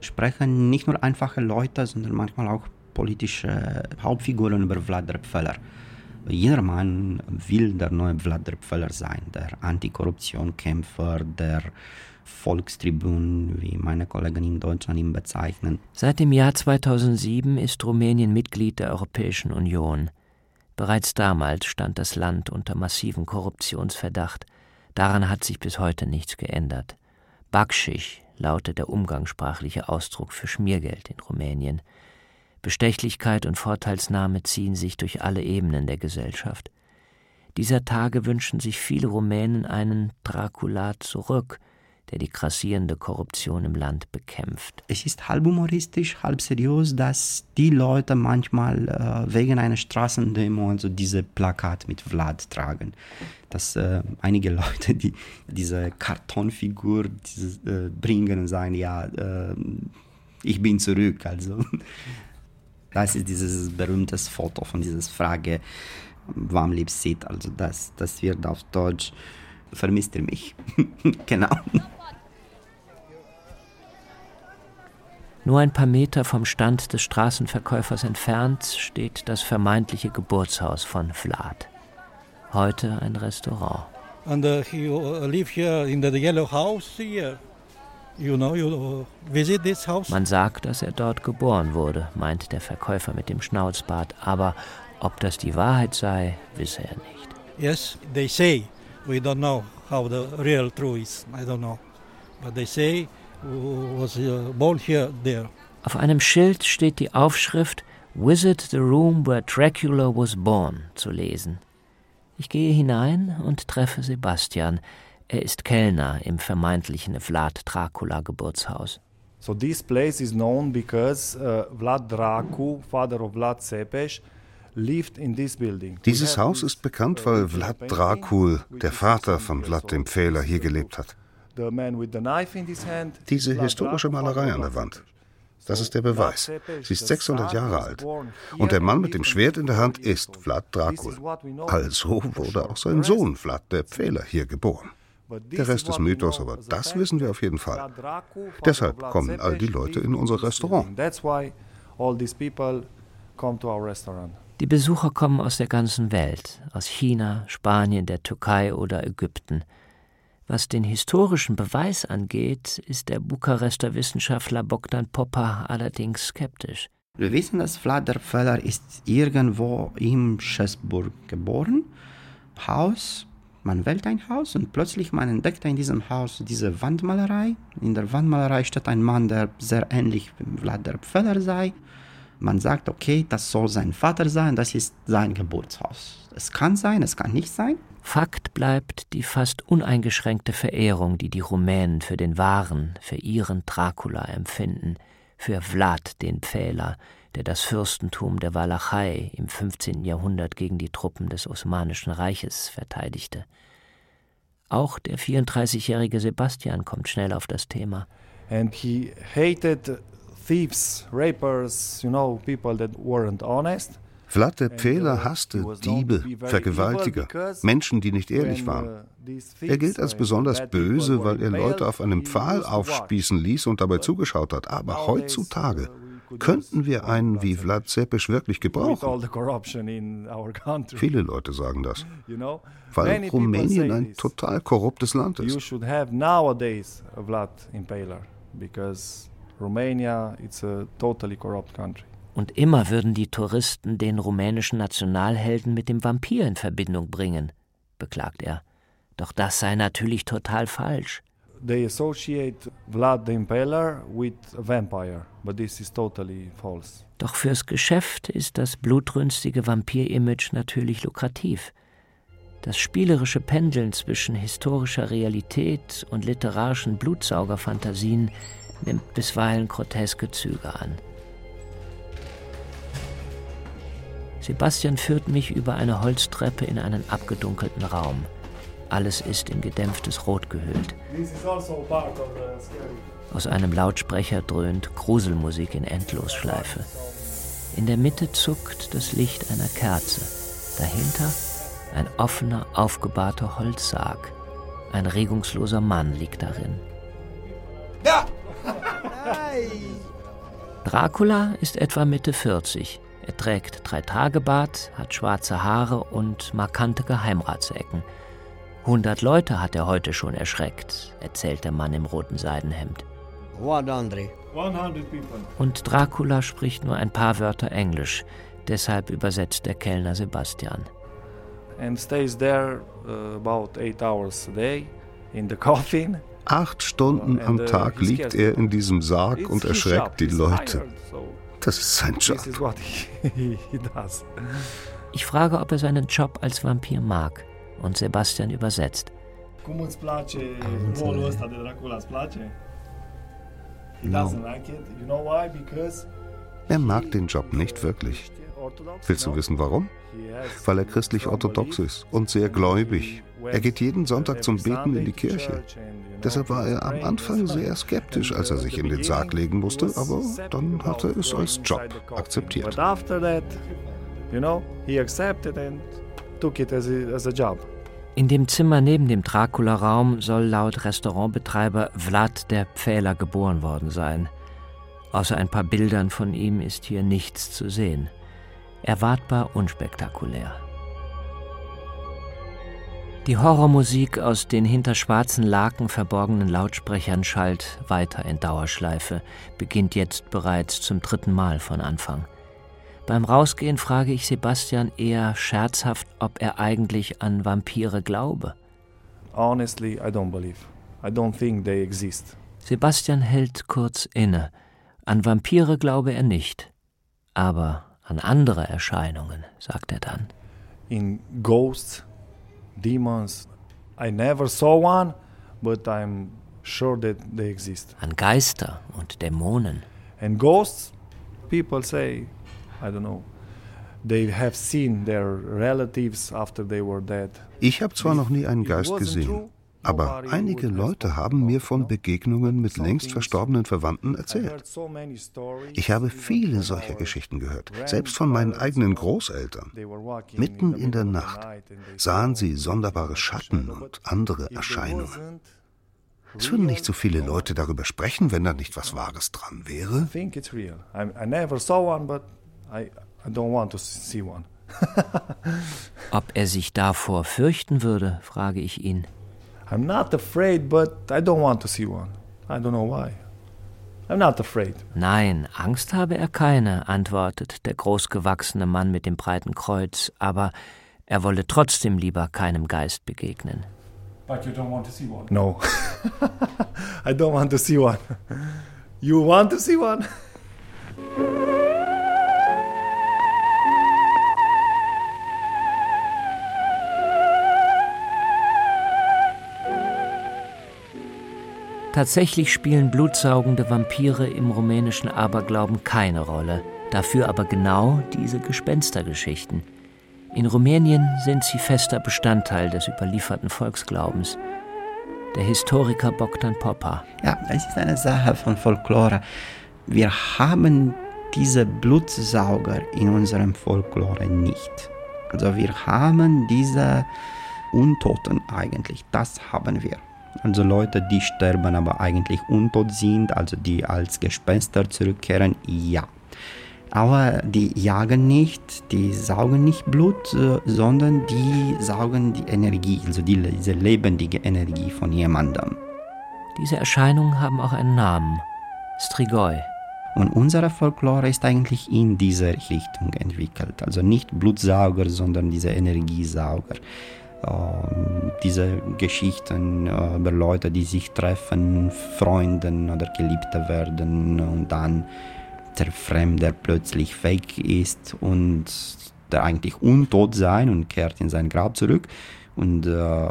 sprechen nicht nur einfache Leute, sondern manchmal auch politische Hauptfiguren über Vlad der Pfähler. Jeder Mann will der neue Vlad der Pfähler sein, der Antikorruptionkämpfer, der Volkstribun, wie meine Kollegen in Deutschland ihn bezeichnen. Seit dem Jahr 2007 ist Rumänien Mitglied der Europäischen Union. Bereits damals stand das Land unter massiven Korruptionsverdacht. Daran hat sich bis heute nichts geändert. Bakschisch lautet der umgangssprachliche Ausdruck für Schmiergeld in Rumänien. Bestechlichkeit und Vorteilsnahme ziehen sich durch alle Ebenen der Gesellschaft. Dieser Tage wünschen sich viele Rumänen einen Dracula zurück, der die grassierende Korruption im Land bekämpft. Es ist halb humoristisch, halb seriös, dass die Leute manchmal äh, wegen einer Straßendemo also diese Plakat mit Vlad tragen. Dass äh, einige Leute, die diese Kartonfigur dieses, äh, bringen und sagen, ja, äh, ich bin zurück. Also das ist dieses berühmte Foto von dieser Frage, warum lebst du? Also das, das wird auf Deutsch vermisst ihr mich. genau. Nur ein paar Meter vom Stand des Straßenverkäufers entfernt steht das vermeintliche Geburtshaus von Vlad. Heute ein Restaurant. And uh, he uh, live here in the yellow house here. You know, you uh, visit this house. Man sagt, dass er dort geboren wurde, meint der Verkäufer mit dem Schnauzbart, aber ob das die Wahrheit sei, wisse er nicht. Yes, they say. We don't know how the real truth is. I don't know. But they say was uh, born here there. Auf einem Schild steht die Aufschrift Visit the room where Dracula was born zu lesen. Ich gehe hinein und treffe Sebastian. Er ist Kellner im vermeintlichen Vlad Dracula Geburtshaus. So this place is known because uh, Vlad Dracu, father of Vlad Cepes, Dieses Haus ist bekannt, weil Vlad Dracul, der Vater von Vlad dem Pfähler, hier gelebt hat. Diese historische Malerei an der Wand. Das ist der Beweis. Sie ist 600 Jahre alt. Und der Mann mit dem Schwert in der Hand ist Vlad Dracul. Also wurde auch sein Sohn Vlad der Pfähler hier geboren. Der Rest ist Mythos, aber das wissen wir auf jeden Fall. Deshalb kommen all die Leute in unser Restaurant. Die Besucher kommen aus der ganzen Welt, aus China, Spanien, der Türkei oder Ägypten. Was den historischen Beweis angeht, ist der Bukarester Wissenschaftler Bogdan Popper allerdings skeptisch. Wir wissen, dass Vlad der Pfähler ist irgendwo in Schäßburg geboren. Haus, man wählt ein Haus und plötzlich man entdeckt in diesem Haus diese Wandmalerei. In der Wandmalerei steht ein Mann, der sehr ähnlich Vlad der Pfähler sei. Man sagt, okay, das soll sein Vater sein, das ist sein Geburtshaus. Es kann sein, es kann nicht sein. Fakt bleibt die fast uneingeschränkte Verehrung, die die Rumänen für den wahren, für ihren Dracula empfinden, für Vlad den Pfähler, der das Fürstentum der Walachei im 15. Jahrhundert gegen die Truppen des Osmanischen Reiches verteidigte. Auch der 34-jährige Sebastian kommt schnell auf das Thema. And he hated thieves, rapers, you know, people that weren't honest. Vlad der Pfähler hasste Diebe, Vergewaltiger, Menschen, die nicht ehrlich waren. Er gilt als besonders böse, weil er Leute auf einem Pfahl aufspießen ließ und dabei zugeschaut hat. Aber heutzutage könnten wir einen wie Vlad Zepes wirklich gebrauchen. Viele Leute sagen das, weil Rumänien ein total korruptes Land ist. Romania it's a totally corrupt country. Und immer würden die Touristen den rumänischen Nationalhelden mit dem Vampir in Verbindung bringen, beklagt er. Doch das sei natürlich total falsch. They associate Vlad the Impaler with a vampire, but this is totally false. Doch fürs Geschäft ist das blutrünstige Vampir-Image natürlich lukrativ. Das spielerische Pendeln zwischen historischer Realität und literarischen Blutsaugerfantasien nimmt bisweilen groteske Züge an. Sebastian führt mich über eine Holztreppe in einen abgedunkelten Raum. Alles ist in gedämpftes Rot gehüllt. Aus einem Lautsprecher dröhnt Gruselmusik in Endlosschleife. In der Mitte zuckt das Licht einer Kerze. Dahinter ein offener, aufgebahrter Holzsarg. Ein regungsloser Mann liegt darin. Ja! Dracula ist etwa Mitte 40. Er trägt Drei-Tage-Bart, hat schwarze Haare und markante Geheimratsecken. Hundert Leute hat er heute schon erschreckt, erzählt der Mann im roten Seidenhemd. 100. Und Dracula spricht nur ein paar Wörter Englisch, deshalb übersetzt der Kellner Sebastian. And stays there uh, about eight hours a day in the coffin. Acht Stunden am Tag liegt er in diesem Sarg und erschreckt die Leute. Das ist sein Job. Ich frage, ob er seinen Job als Vampir mag und Sebastian übersetzt. Cum îți place rolul ăsta de Dracula? Îți place? He doesn't like it. You know why? Because Er mag den Job nicht wirklich. Willst du wissen warum? Weil er christlich-orthodox ist und sehr gläubig. Er geht jeden Sonntag zum Beten in die Kirche. Deshalb war er am Anfang sehr skeptisch, als er sich in den Sarg legen musste, aber dann hat er es als Job akzeptiert. But after that, you know, he accepted and took it as a, as a job. In dem Zimmer neben dem Dracula-Raum soll laut Restaurantbetreiber Vlad der Pfähler geboren worden sein. Außer ein paar Bildern von ihm ist hier nichts zu sehen. Erwartbar unspektakulär. Die Horrormusik aus den hinter schwarzen Laken verborgenen Lautsprechern schallt weiter in Dauerschleife, beginnt jetzt bereits zum dritten Mal von Anfang. Beim Rausgehen frage ich Sebastian eher scherzhaft, ob er eigentlich an Vampire glaube. Honestly, I don't believe. I don't think they exist. Sebastian hält kurz inne. An Vampire glaube er nicht, aber an andere Erscheinungen, sagt er dann. In ghosts, demons, I never saw one, but I'm sure that they exist. An Geister und Dämonen. And ghosts, people say, I don't know, they have seen their relatives after they were dead. Ich habe zwar noch nie einen Geist gesehen, aber einige Leute haben mir von Begegnungen mit längst verstorbenen Verwandten erzählt. Ich habe viele solcher Geschichten gehört, selbst von meinen eigenen Großeltern. Mitten in der Nacht sahen sie sonderbare Schatten und andere Erscheinungen. Es würden nicht so viele Leute darüber sprechen, wenn da nicht was Wahres dran wäre. I think it's real. I, I never saw one, but I, I don't want to see one. Ob er sich davor fürchten würde, frage ich ihn. I'm not afraid, but I don't want to see one. I don't know why. I'm not afraid. Nein, Angst habe er keine, antwortet der großgewachsene Mann mit dem breiten Kreuz, aber er wolle trotzdem lieber keinem Geist begegnen. But you don't want to see one? No. I don't want to see one. You want to see one? Tatsächlich spielen blutsaugende Vampire im rumänischen Aberglauben keine Rolle, dafür aber genau diese Gespenstergeschichten. In Rumänien sind sie fester Bestandteil des überlieferten Volksglaubens. Der Historiker Bogdan Popper. Ja, es ist eine Sache von Folklore. Wir haben diese Blutsauger in unserem Folklore nicht. Also wir haben diese Untoten eigentlich, das haben wir. Also Leute, die sterben, aber eigentlich untot sind, also die als Gespenster zurückkehren, ja. Aber die jagen nicht, die saugen nicht Blut, äh, sondern die saugen die Energie, also die, diese lebendige Energie von jemandem. Diese Erscheinungen haben auch einen Namen, Strigoi. Und unsere Folklore ist eigentlich in diese Richtung entwickelt. Also nicht Blutsauger, sondern diese Energiesauger. Ähm, diese Geschichten äh, über Leute, die sich treffen, Freunden oder Geliebte werden und dann der Fremde plötzlich weg ist und der eigentlich untot sein und kehrt in sein Grab zurück. Und äh,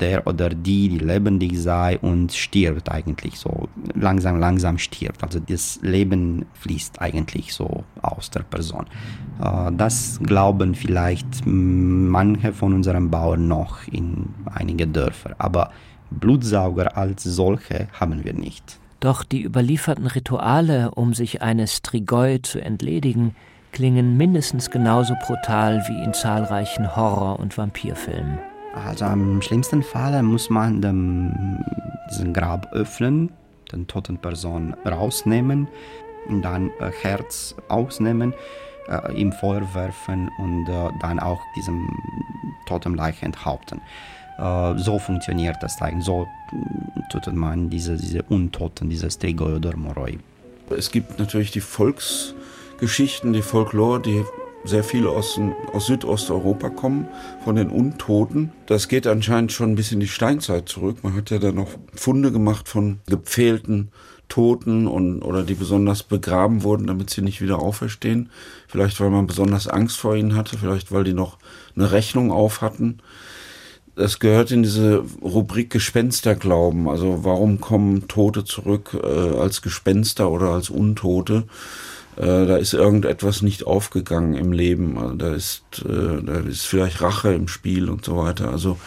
der oder die, die lebendig sei und stirbt eigentlich so, langsam, langsam stirbt. Also das Leben fließt eigentlich so aus der Person. Äh, das glauben vielleicht manche von unseren Bauern noch in einige Dörfer, aber Blutsauger als solche haben wir nicht. Doch die überlieferten Rituale, um sich eines Strigoi zu entledigen, klingen mindestens genauso brutal wie in zahlreichen Horror- und Vampirfilmen. Also am schlimmsten Fall muss man den, diesen Grab öffnen, den toten Person rausnehmen und dann äh, Herz ausnehmen, äh, im Feuer werfen und äh, dann auch diesem toten Leiche enthaupten. Äh, so funktioniert das eigentlich. So tut man diese, diese Untoten, diese Strigoi oder Moroi. Es gibt natürlich die Volksgeschichten, die Folklore, die sehr viele aus, aus Südosteuropa kommen, von den Untoten. Das geht anscheinend schon bis in die Steinzeit zurück. Man hat ja dann noch Funde gemacht von gepfählten Toten und, oder die besonders begraben wurden, damit sie nicht wieder auferstehen. Vielleicht, weil man besonders Angst vor ihnen hatte, vielleicht, weil die noch eine Rechnung auf hatten. Das gehört in diese Rubrik Gespensterglauben. Also warum kommen Tote zurück äh, als Gespenster oder als Untote? Äh, da ist irgendetwas nicht aufgegangen im Leben. Also da ist, äh, da ist vielleicht Rache im Spiel und so weiter. Also,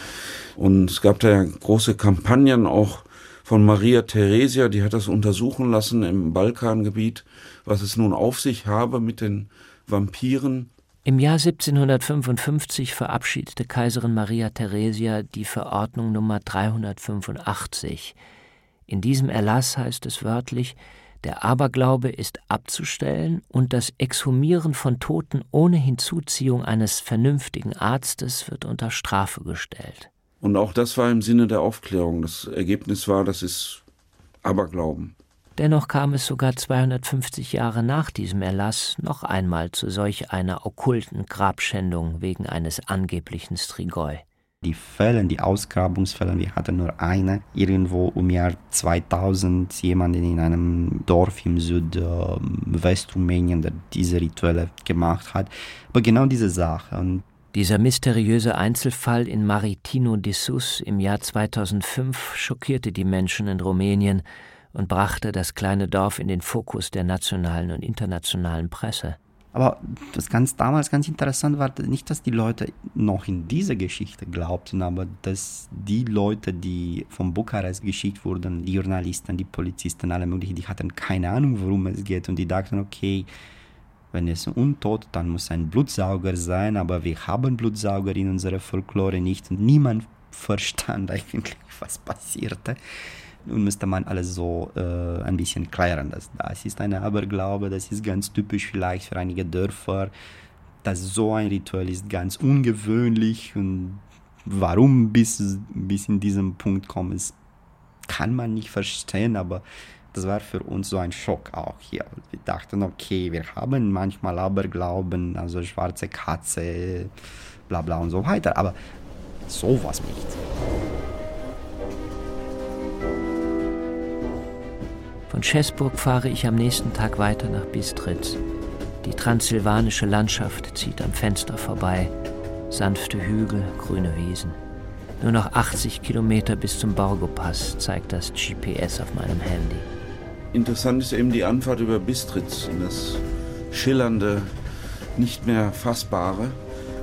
und es gab da ja große Kampagnen auch von Maria Theresia, die hat das untersuchen lassen im Balkangebiet, was es nun auf sich habe mit den Vampiren. Im Jahr 1755 verabschiedete Kaiserin Maria Theresia die Verordnung Nummer 385. In diesem Erlass heißt es wörtlich, der Aberglaube ist abzustellen und das Exhumieren von Toten ohne Hinzuziehung eines vernünftigen Arztes wird unter Strafe gestellt. Und auch das war im Sinne der Aufklärung. Das Ergebnis war, das ist Aberglauben. Dennoch kam es sogar 250 Jahre nach diesem Erlass noch einmal zu solch einer okkulten Grabschändung wegen eines angeblichen Strigoi die Fälle, die Ausgrabungsfälle, wir hatten nur eine, irgendwo im Jahr 2000, jemanden in einem Dorf im Südwestrumänien, der diese Rituelle gemacht hat. Aber genau diese Sache. Und dieser mysteriöse Einzelfall in Maritino di Sus im Jahr 2005 schockierte die Menschen in Rumänien und brachte das kleine Dorf in den Fokus der nationalen und internationalen Presse. Aber was ganz damals ganz interessant war, nicht, dass die Leute noch in diese Geschichte glaubten, aber dass die Leute, die von Bukarest geschickt wurden, die Journalisten, die Polizisten, alle möglichen, die hatten keine Ahnung, worum es geht. Und die dachten, okay, wenn es untot, dann muss ein Blutsauger sein, aber wir haben Blutsauger in unserer Folklore nicht. Und niemand verstand eigentlich, was passierte und müsste man alles so äh, ein bisschen klären. Das, das ist ein Aberglaube, das ist ganz typisch vielleicht für einige Dörfer. dass so ein Ritual ist ganz ungewöhnlich und warum bis, bis in diesem Punkt kommen, kann man nicht verstehen, aber das war für uns so ein Schock auch hier. Wir dachten, okay, wir haben manchmal Aberglauben, also schwarze Katze, bla bla und so weiter, aber sowas nicht. Von Schäßburg fahre ich am nächsten Tag weiter nach Bistritz. Die transsilvanische Landschaft zieht am Fenster vorbei. Sanfte Hügel, grüne Wiesen. Nur noch 80 Kilometer bis zum Borgo-Pass zeigt das GPS auf meinem Handy. Interessant ist eben die Anfahrt über Bistritz in das schillernde, nicht mehr fassbare.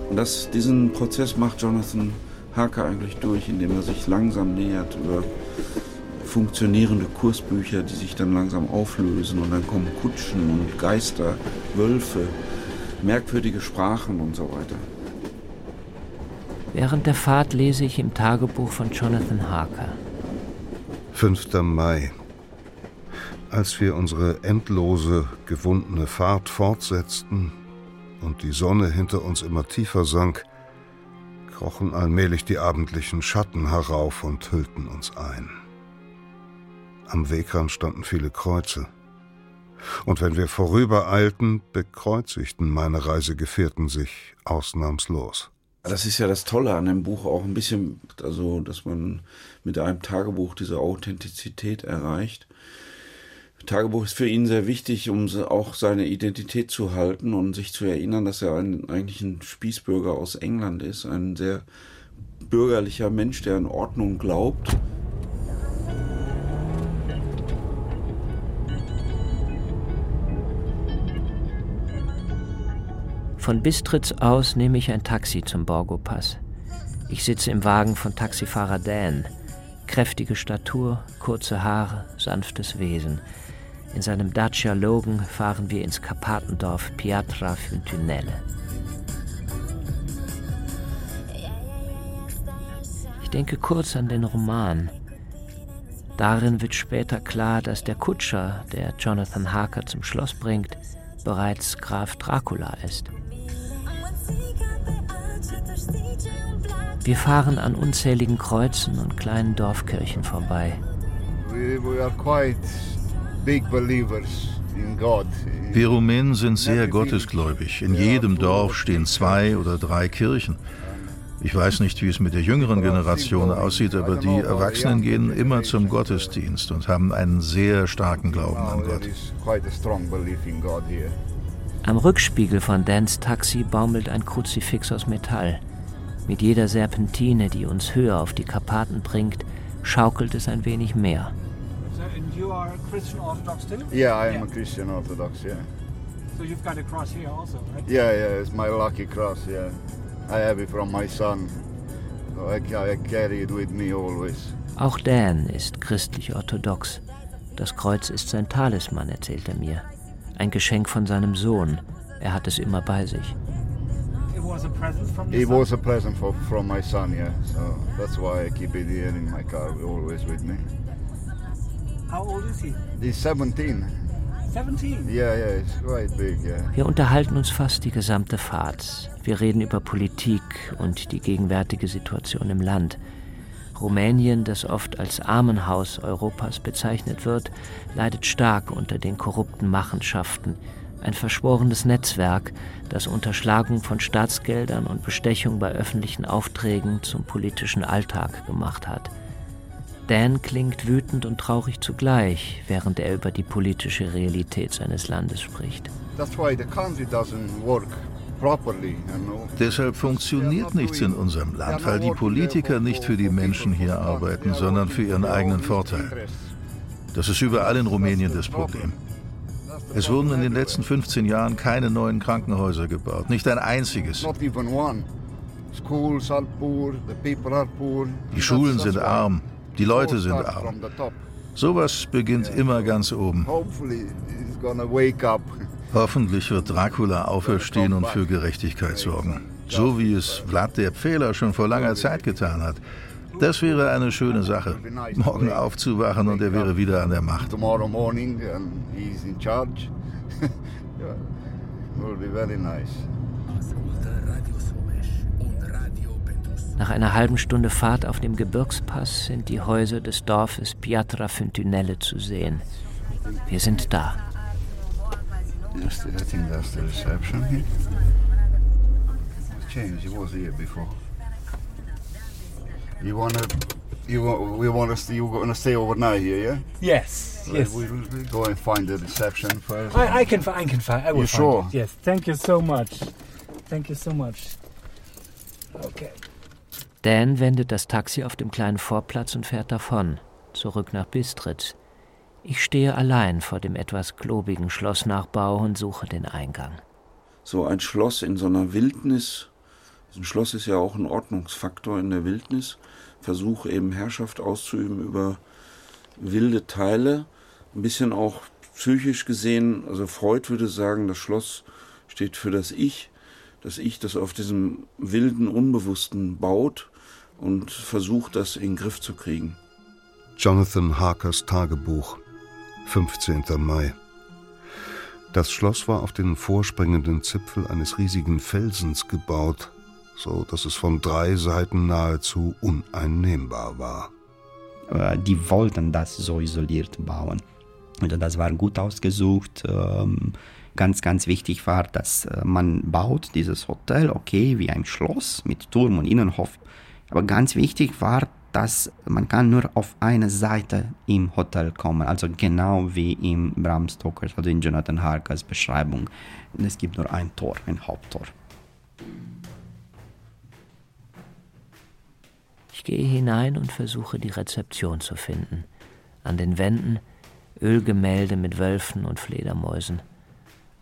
Und das, diesen Prozess macht Jonathan Harker eigentlich durch, indem er sich langsam nähert über funktionierende Kursbücher, die sich dann langsam auflösen und dann kommen Kutschen und Geister, Wölfe, merkwürdige Sprachen und so weiter. Während der Fahrt lese ich im Tagebuch von Jonathan Harker. 5. Mai. Als wir unsere endlose, gewundene Fahrt fortsetzten und die Sonne hinter uns immer tiefer sank, krochen allmählich die abendlichen Schatten herauf und hüllten uns ein. Am Wegrand standen viele Kreuze. Und wenn wir vorübereilten, bekreuzigten meine Reisegefährten sich ausnahmslos. Das ist ja das Tolle an dem Buch auch ein bisschen, also dass man mit einem Tagebuch diese Authentizität erreicht. Tagebuch ist für ihn sehr wichtig, um auch seine Identität zu halten und sich zu erinnern, dass er ein, eigentlich ein Spießbürger aus England ist, ein sehr bürgerlicher Mensch, der an Ordnung glaubt Von Bistritz aus nehme ich ein Taxi zum Borgo-Pass. Ich sitze im Wagen von Taxifahrer Dan. Kräftige Statur, kurze Haare, sanftes Wesen. In seinem Dacia Logan fahren wir ins Karpatendorf Piatra Funtunelle. Ich denke kurz an den Roman. Darin wird später klar, dass der Kutscher, der Jonathan Harker zum Schloss bringt, bereits Graf Dracula ist. Wir fahren an unzähligen Kreuzen und kleinen Dorfkirchen vorbei. Wir Rumänen sind sehr gottesgläubig. In jedem Dorf stehen zwei oder drei Kirchen. Ich weiß nicht, wie es mit der jüngeren Generation aussieht, aber die Erwachsenen gehen immer zum Gottesdienst und haben einen sehr starken Glauben an Gott. Am Rückspiegel von Dans Taxi baumelt ein Kruzifix aus Metall. Mit jeder Serpentine, die uns höher auf die Karpaten bringt, schaukelt es ein wenig mehr. you are Christian Orthodox too? Yeah, I am a Christian Orthodox, yeah. So you've got a cross here also, right? Yeah, yeah, it's my lucky cross, yeah. I have it from my son. So I, I carry it with me always. Auch Dan ist christlich-orthodox. Das Kreuz ist sein Talisman, erzählt er mir. Ein Geschenk von seinem Sohn. Er hat es immer bei sich. It was a present for, from my son, yeah. So that's why I keep it here in my car, always with me. How old is he? He's 17. 17? Yeah, yeah, it's quite big, yeah. Wir unterhalten uns fast die gesamte Fahrt. Wir reden über Politik und die gegenwärtige Situation im Land. Rumänien, das oft als Armenhaus Europas bezeichnet wird, leidet stark unter den korrupten Machenschaften. Ein verschworenes Netzwerk, das Unterschlagung von Staatsgeldern und Bestechung bei öffentlichen Aufträgen zum politischen Alltag gemacht hat. Dan klingt wütend und traurig zugleich, während er über die politische Realität seines Landes spricht. That's why the country doesn't work. Deshalb funktioniert nichts in unserem Land, weil die Politiker nicht für die Menschen hier arbeiten, sondern für ihren eigenen Vorteil. Das ist überall in Rumänien das Problem. Es wurden in den letzten 15 Jahren keine neuen Krankenhäuser gebaut, nicht ein einziges. Die Schulen sind arm, die Leute sind arm. Sowas beginnt immer ganz oben. Hoffentlich wird Dracula auferstehen und für Gerechtigkeit sorgen. So wie es Vlad der Pfähler schon vor langer Zeit getan hat. Das wäre eine schöne Sache. Morgen aufzuwachen und er wäre wieder an der Macht. Tomorrow morning and he's in charge. yeah. Will be very nice. Nach einer halben Stunde Fahrt auf dem Gebirgspass sind die Häuser des Dorfes Piatra Fontunelle zu sehen. Wir sind da. Yes, I think that's the reception here. Changed. It was here before. You wanna, you want, we want to stay. You gonna stay overnight here, yeah? Yes. So yes. We will go and find the reception first. I, I can. I can find. I will You find sure? it. Yes. Thank you so much. Thank you so much. Okay. Dan wendet das Taxi auf dem kleinen Vorplatz und fährt davon, zurück nach Bistritz. Ich stehe allein vor dem etwas klobigen Schlossnachbau und suche den Eingang. So ein Schloss in so einer Wildnis, ein Schloss ist ja auch ein Ordnungsfaktor in der Wildnis, Versuch eben Herrschaft auszuüben über wilde Teile, ein bisschen auch psychisch gesehen, also Freud würde sagen, das Schloss steht für das Ich, das Ich, das auf diesem wilden, Unbewussten baut und versucht, das in den Griff zu kriegen. Jonathan Harkers Tagebuch, 15. Mai. Das Schloss war auf den vorspringenden Zipfel eines riesigen Felsens gebaut, so dass es von drei Seiten nahezu uneinnehmbar war. Äh, Die wollten das so isoliert bauen. Also das war gut ausgesucht. Ähm, Ganz, ganz wichtig war, dass äh, man baut dieses Hotel, okay, wie ein Schloss mit Turm und Innenhof. Aber ganz wichtig war, dass man kann nur auf eine Seite im Hotel kommen, also genau wie im Bram Stokers, also in Jonathan Harkers Beschreibung. Es gibt nur ein Tor, ein Haupttor. Ich gehe hinein und versuche die Rezeption zu finden. An den Wänden Ölgemälde mit Wölfen und Fledermäusen.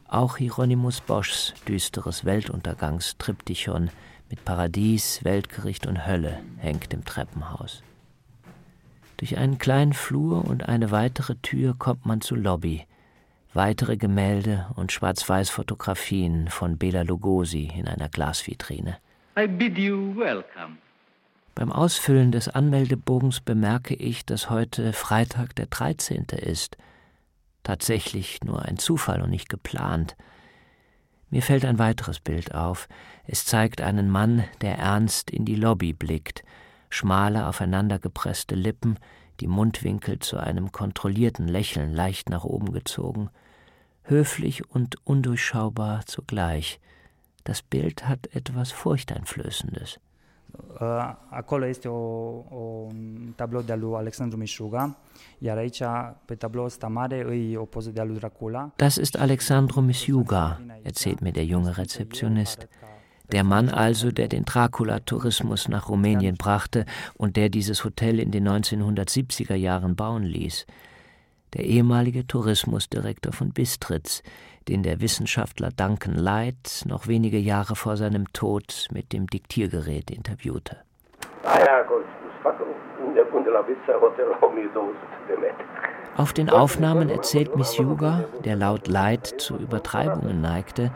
Auch Hieronymus Boschs düsteres Weltuntergangstriptychon mit Paradies, Weltgericht und Hölle hängt im Treppenhaus. Durch einen kleinen Flur und eine weitere Tür kommt man zur Lobby. Weitere Gemälde und Schwarz-Weiß-Fotografien von Bela Lugosi in einer Glasvitrine. I bid you welcome. Beim Ausfüllen des Anmeldebogens bemerke ich, dass heute Freitag der 13. ist. Tatsächlich nur ein Zufall und nicht geplant. Mir fällt ein weiteres Bild auf. Es zeigt einen Mann, der ernst in die Lobby blickt, schmale, aufeinandergepresste Lippen, die Mundwinkel zu einem kontrollierten Lächeln leicht nach oben gezogen, höflich und undurchschaubar zugleich. Das Bild hat etwas Furchteinflößendes. Acolo este o, o, tablou de-al lui Alexandru Mișuga, iar aici, pe tabloul ăsta mare, e o poză de-a lui Dracula. Das ist Alexandro Misjuga, erzählt mir der junge Rezeptionist. Der Mann also, der den Dracula-Tourismus nach Rumänien brachte und der dieses Hotel in den 1970er Jahren bauen ließ. Der ehemalige Tourismusdirektor von Bistritz, den der Wissenschaftler Duncan Light noch wenige Jahre vor seinem Tod mit dem Diktiergerät interviewte. Aia, fac unde, unde la Vista Hotel 1200 de metri. Auf den Aufnahmen erzählt Misjuga, der laut Leid zu Übertreibungen neigte,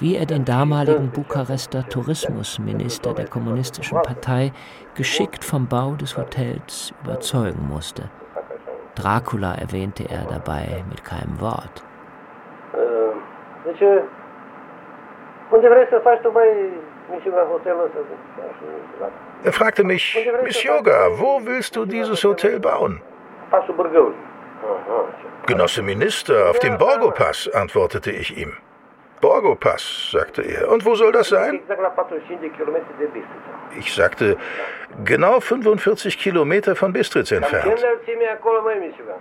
wie er den damaligen Bukarester Tourismusminister der Kommunistischen Partei geschickt vom Bau des Hotels überzeugen musste. Dracula erwähnte er dabei mit keinem Wort. Zice, unde vrei să faci tu, băi, ăsta? Er fragte mich, Miss Yoga, wo willst du dieses Hotel bauen? Pasul Bârgăului. Genosse Minister, auf dem Borgo-Pass, antwortete ich ihm. Borgo-Pass, sagte er. Und wo soll das sein? Exact la 45 de kilometri de Bistrița. Ich sagte, genau 45 Kilometer von Bistritz entfernt.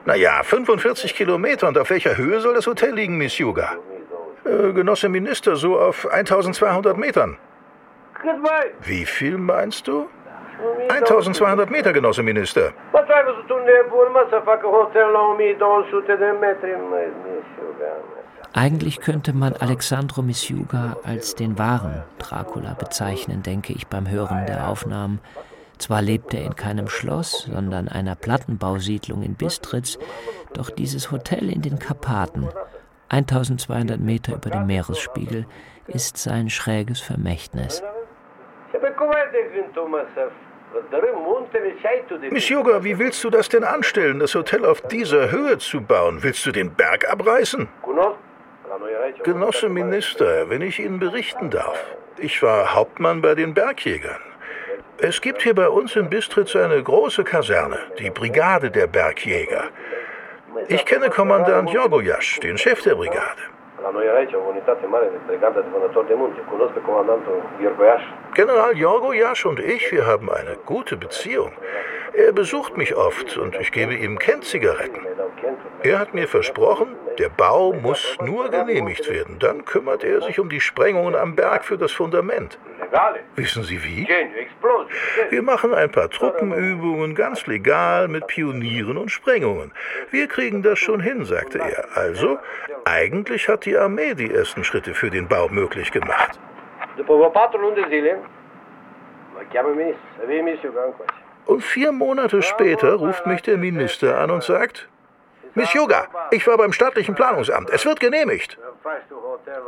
Naja, 45 Kilometer. Und auf welcher Höhe soll das Hotel liegen, Miss Yoga? Äh, Genosse Minister, so auf 1200 Metern. Wie viel meinst du? 1200 Meter, Genosse Minister. Bă, tu ai văzut un nebun, mă, să facă hotel la 1200 de metri, măi, Mișuga, mă. Eigentlich könnte man Alexandro Misjuga als den wahren Dracula bezeichnen, denke ich beim Hören der Aufnahmen. Zwar lebt er in keinem Schloss, sondern einer Plattenbausiedlung in Bistritz, doch dieses Hotel in den Karpaten, 1200 Meter über dem Meeresspiegel, ist sein schräges Vermächtnis. Miss Yoga, wie willst du das denn anstellen, das Hotel auf dieser Höhe zu bauen? Willst du den Berg abreißen? Genosse Minister, wenn ich Ihnen berichten darf. Ich war Hauptmann bei den Bergjägern. Es gibt hier bei uns in Bistritz eine große Kaserne, die Brigade der Bergjäger. Ich kenne Kommandant Jorgojasch, den Chef der Brigade. General Jorgojasch und ich, wir haben eine gute Beziehung. Er besucht mich oft und ich gebe ihm Kent-Zigaretten. Er hat mir versprochen, der Bau muss nur genehmigt werden. Dann kümmert er sich um die Sprengungen am Berg für das Fundament. Wissen Sie wie? Wir machen ein paar Truppenübungen, ganz legal, mit Pionieren und Sprengungen. Wir kriegen das schon hin, sagte er. Also, eigentlich hat die Armee die ersten Schritte für den Bau möglich gemacht. Und vier Monate später ruft mich der Minister an und sagt, Miss Yoga, ich war beim staatlichen Planungsamt. Es wird genehmigt.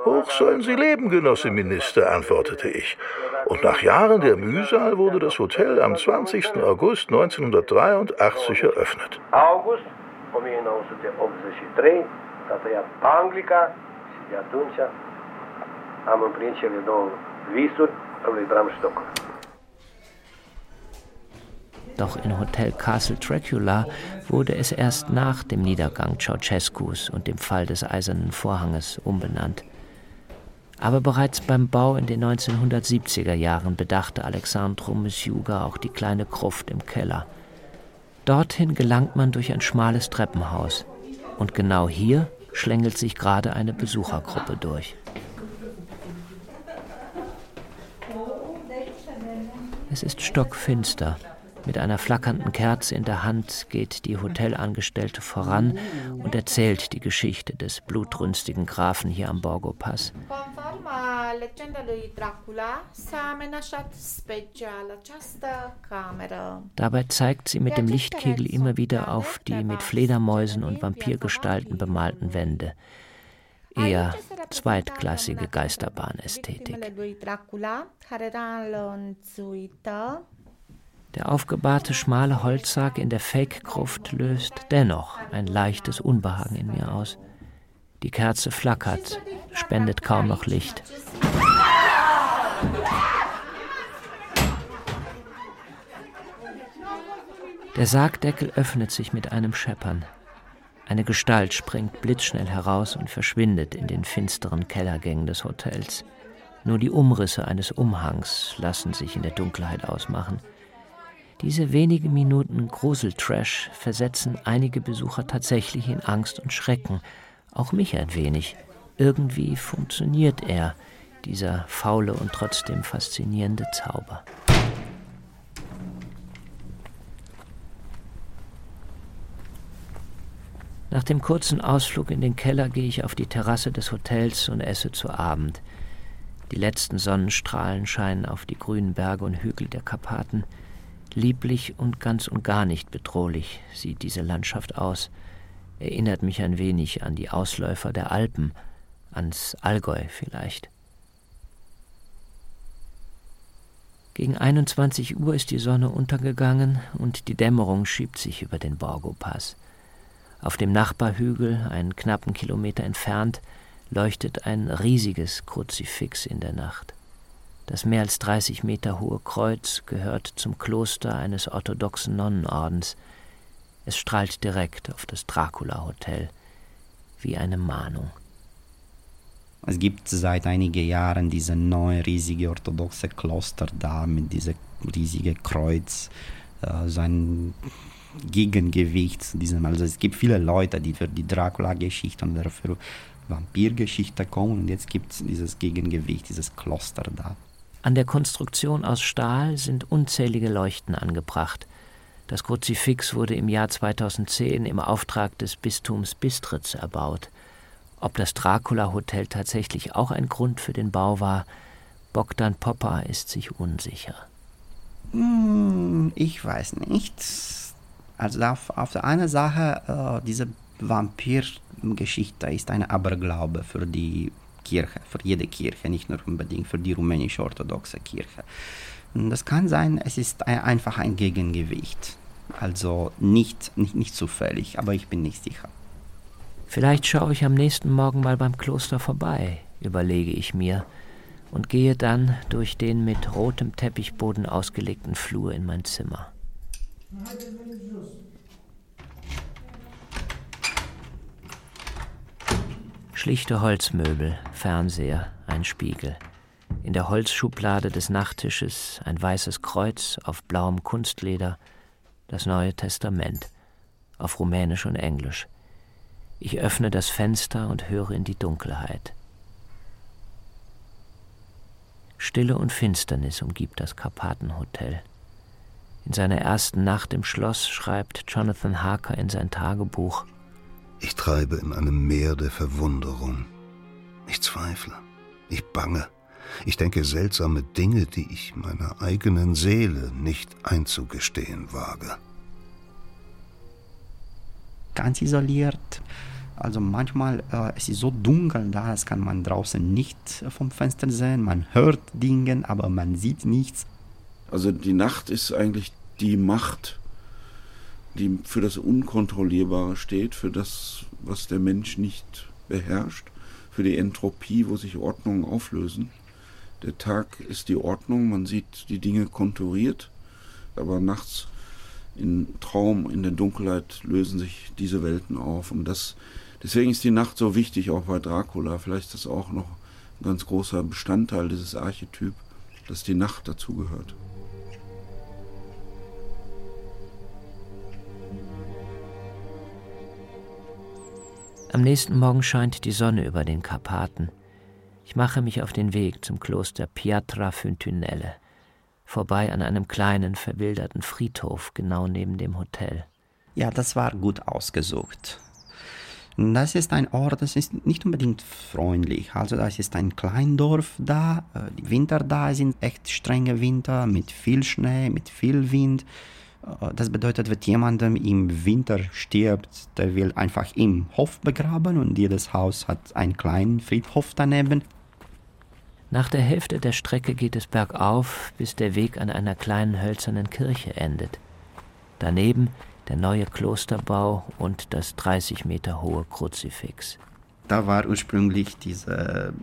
Hoch sollen Sie leben, Genosse Minister, antwortete ich. Und nach Jahren der Mühsal wurde das Hotel am 20. August 1983 eröffnet. August 1983, tata ia Anglica și de atunci am împlinit cele două visuri ale lui Bram Stoker. Doch in Hotel Castle Dracula wurde es erst nach dem Niedergang Ceausescus und dem Fall des Eisernen Vorhanges umbenannt. Aber bereits beim Bau in den 1970er Jahren bedachte Alexandro Misjuga auch die kleine Gruft im Keller. Dorthin gelangt man durch ein schmales Treppenhaus. Und genau hier schlängelt sich gerade eine Besuchergruppe durch. Es ist stockfinster. Mit einer flackernden Kerze in der Hand geht die Hotelangestellte voran und erzählt die Geschichte des blutrünstigen Grafen hier am Borgo-Pass. Dabei zeigt sie mit dem Lichtkegel immer wieder auf die mit Fledermäusen und Vampirgestalten bemalten Wände. Eher zweitklassige Geisterbahn-Ästhetik. Der aufgebahrte schmale Holzsarg in der Fake-Gruft löst dennoch ein leichtes Unbehagen in mir aus. Die Kerze flackert, spendet kaum noch Licht. Der Sargdeckel öffnet sich mit einem Scheppern. Eine Gestalt springt blitzschnell heraus und verschwindet in den finsteren Kellergängen des Hotels. Nur die Umrisse eines Umhangs lassen sich in der Dunkelheit ausmachen. Diese wenigen Minuten Gruseltrash versetzen einige Besucher tatsächlich in Angst und Schrecken, auch mich ein wenig. Irgendwie funktioniert er, dieser faule und trotzdem faszinierende Zauber. Nach dem kurzen Ausflug in den Keller gehe ich auf die Terrasse des Hotels und esse zu Abend. Die letzten Sonnenstrahlen scheinen auf die grünen Berge und Hügel der Karpaten. Lieblich und ganz und gar nicht bedrohlich sieht diese Landschaft aus, erinnert mich ein wenig an die Ausläufer der Alpen, ans Allgäu vielleicht. Gegen 21 Uhr ist die Sonne untergegangen und die Dämmerung schiebt sich über den Borgo-Pass. Auf dem Nachbarhügel, einen knappen Kilometer entfernt, leuchtet ein riesiges Kruzifix in der Nacht. Das mehr als 30 Meter hohe Kreuz gehört zum Kloster eines orthodoxen Nonnenordens. Es strahlt direkt auf das Dracula-Hotel, wie eine Mahnung. Es gibt seit einigen Jahren diese neue riesige orthodoxe Kloster da mit diesem riesigen Kreuz, äh, so ein Gegengewicht zu diesem. Also es gibt viele Leute, die für die Dracula-Geschichte und für Vampirgeschichte kommen und jetzt gibt es dieses Gegengewicht, dieses Kloster da. An der Konstruktion aus Stahl sind unzählige Leuchten angebracht. Das Kruzifix wurde im Jahr 2010 im Auftrag des Bistums Bistritz erbaut. Ob das Dracula-Hotel tatsächlich auch ein Grund für den Bau war, Bogdan Popper ist sich unsicher. Hm, ich weiß nicht. Also auf, auf der einen Sache, äh, diese Vampirgeschichte ist ein Aberglaube für die Kirche, für jede Kirche, nicht nur unbedingt für die rumänische orthodoxe Kirche. Und das kann sein, es ist ein, einfach ein Gegengewicht. Also nicht, nicht, nicht zufällig, aber ich bin nicht sicher. Vielleicht schaue ich am nächsten Morgen mal beim Kloster vorbei, überlege ich mir, und gehe dann durch den mit rotem Teppichboden ausgelegten Flur in mein Zimmer. Schlichte Holzmöbel, Fernseher, ein Spiegel. In der Holzschublade des Nachttisches ein weißes Kreuz auf blauem Kunstleder, das Neue Testament, auf Rumänisch und Englisch. Ich öffne das Fenster und höre in die Dunkelheit. Stille und Finsternis umgibt das Karpatenhotel. In seiner ersten Nacht im Schloss schreibt Jonathan Harker in sein Tagebuch Ich treibe in einem Meer der Verwunderung. Ich zweifle, ich bange, ich denke seltsame Dinge, die ich meiner eigenen Seele nicht einzugestehen wage. Ganz isoliert. Also manchmal äh, es ist so dunkel da, das kann man draußen nicht vom Fenster sehen. Man hört Dinge, aber man sieht nichts. Also die Nacht ist eigentlich die Macht, die für das Unkontrollierbare steht, für das, was der Mensch nicht beherrscht, für die Entropie, wo sich Ordnungen auflösen. Der Tag ist die Ordnung, man sieht die Dinge konturiert, aber nachts im Traum, in der Dunkelheit lösen sich diese Welten auf. Und das, deswegen ist die Nacht so wichtig, auch bei Dracula. Vielleicht ist das auch noch ein ganz großer Bestandteil dieses Archetyp, dass die Nacht dazugehört. Am nächsten Morgen scheint die Sonne über den Karpaten. Ich mache mich auf den Weg zum Kloster Piatra Funtunelle, vorbei an einem kleinen, verwilderten Friedhof genau neben dem Hotel. Ja, das war gut ausgesucht. Das ist ein Ort, das ist nicht unbedingt freundlich. Also das ist ein Kleindorf da. Die Winter da sind echt strenge Winter mit viel Schnee, mit viel Wind. Das bedeutet, wenn jemandem im Winter stirbt, der will einfach im Hof begraben und jedes Haus hat einen kleinen Friedhof daneben. Nach der Hälfte der Strecke geht es bergauf, bis der Weg an einer kleinen hölzernen Kirche endet. Daneben der neue Klosterbau und das 30 Meter hohe Kruzifix. Da war ursprünglich diese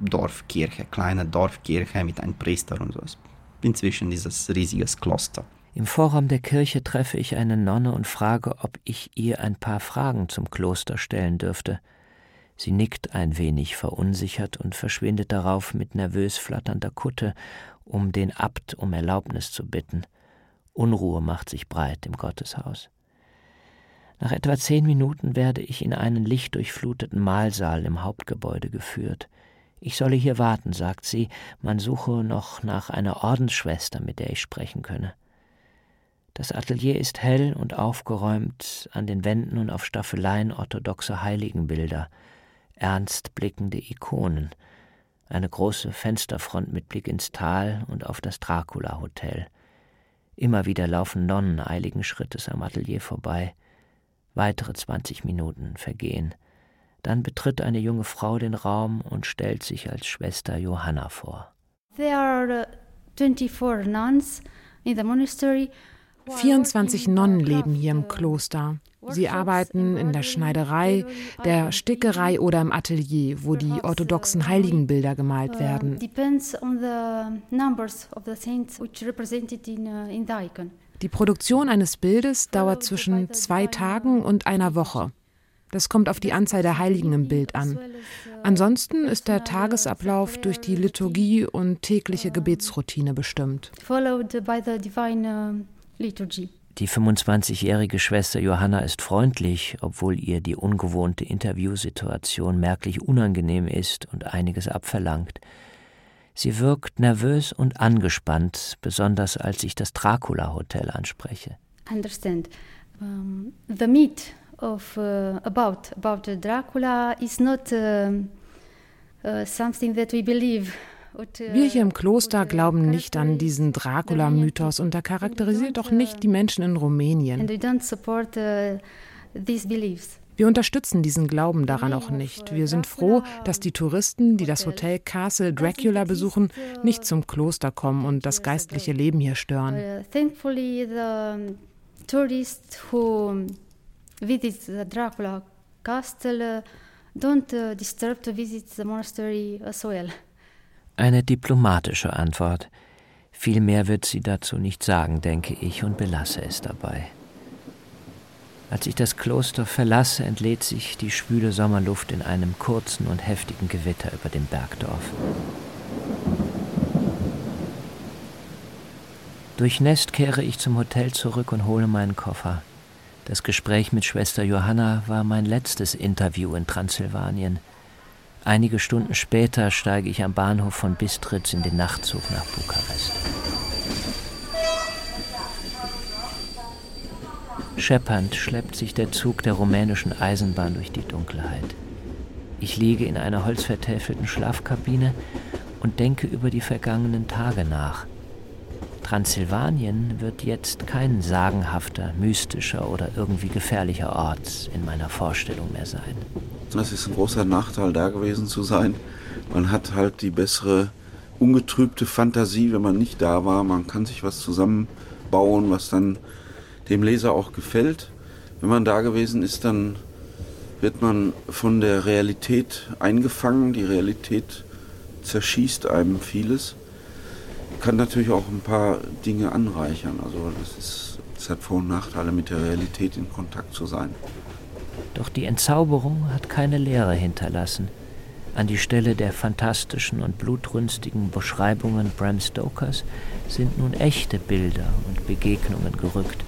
Dorfkirche, kleine Dorfkirche mit einem Priester und so. Inzwischen dieses riesiges Kloster. Im Vorraum der Kirche treffe ich eine Nonne und frage, ob ich ihr ein paar Fragen zum Kloster stellen dürfte. Sie nickt ein wenig verunsichert und verschwindet darauf mit nervös flatternder Kutte, um den Abt um Erlaubnis zu bitten. Unruhe macht sich breit im Gotteshaus. Nach etwa zehn Minuten werde ich in einen lichtdurchfluteten Mahlsaal im Hauptgebäude geführt. Ich solle hier warten, sagt sie, man suche noch nach einer Ordensschwester, mit der ich sprechen könne. Das Atelier ist hell und aufgeräumt, an den Wänden und auf Staffeleien orthodoxe Heiligenbilder, ernst blickende Ikonen, eine große Fensterfront mit Blick ins Tal und auf das Dracula-Hotel. Immer wieder laufen Nonnen eiligen Schrittes am Atelier vorbei. Weitere zwanzig Minuten vergehen. Dann betritt eine junge Frau den Raum und stellt sich als Schwester Johanna vor. There are 24 nuns in the monastery 24 Nonnen leben hier im Kloster. Sie arbeiten in der Schneiderei, der Stickerei oder im Atelier, wo die orthodoxen Heiligenbilder gemalt werden. Die Produktion eines Bildes dauert zwischen zwei Tagen und einer Woche. Das kommt auf die Anzahl der Heiligen im Bild an. Ansonsten ist der Tagesablauf durch die Liturgie und tägliche Gebetsroutine bestimmt. Die 25-jährige Schwester Johanna ist freundlich, obwohl ihr die ungewohnte Interviewsituation merklich unangenehm ist und einiges abverlangt. Sie wirkt nervös und angespannt, besonders als ich das Dracula Hotel anspreche. Understand. Um, the meat of uh, about about Dracula is not uh, uh, something that we believe. Wir hier im Kloster glauben nicht an diesen Dracula-Mythos und er charakterisiert auch nicht die Menschen in Rumänien. Wir unterstützen diesen Glauben daran auch nicht. Wir sind froh, dass die Touristen, die das Hotel Castle Dracula besuchen, nicht zum Kloster kommen und das geistliche Leben hier stören. Thankfully, the tourists who visit the Dracula Castle don't disturb to visit the monastery as well. Eine diplomatische Antwort. Viel mehr wird sie dazu nicht sagen, denke ich, und belasse es dabei. Als ich das Kloster verlasse, entlädt sich die schwüle Sommerluft in einem kurzen und heftigen Gewitter über dem Bergdorf. Durchnässt kehre ich zum Hotel zurück und hole meinen Koffer. Das Gespräch mit Schwester Johanna war mein letztes Interview in Transsilvanien. Einige Stunden später steige ich am Bahnhof von Bistritz in den Nachtzug nach Bukarest. Scheppernd schleppt sich der Zug der rumänischen Eisenbahn durch die Dunkelheit. Ich liege in einer holzvertäfelten Schlafkabine und denke über die vergangenen Tage nach. Transsilvanien wird jetzt kein sagenhafter, mystischer oder irgendwie gefährlicher Ort in meiner Vorstellung mehr sein. Das ist ein großer Nachteil, da gewesen zu sein. Man hat halt die bessere, ungetrübte Fantasie, wenn man nicht da war. Man kann sich was zusammenbauen, was dann dem Leser auch gefällt. Wenn man da gewesen ist, dann wird man von der Realität eingefangen. Die Realität zerschießt einem vieles kann natürlich auch ein paar Dinge anreichern. Also das, ist, das hat Vor- und Nachteile, mit der Realität in Kontakt zu sein. Doch die Entzauberung hat keine Leere hinterlassen. An die Stelle der fantastischen und blutrünstigen Beschreibungen Bram Stokers sind nun echte Bilder und Begegnungen gerückt.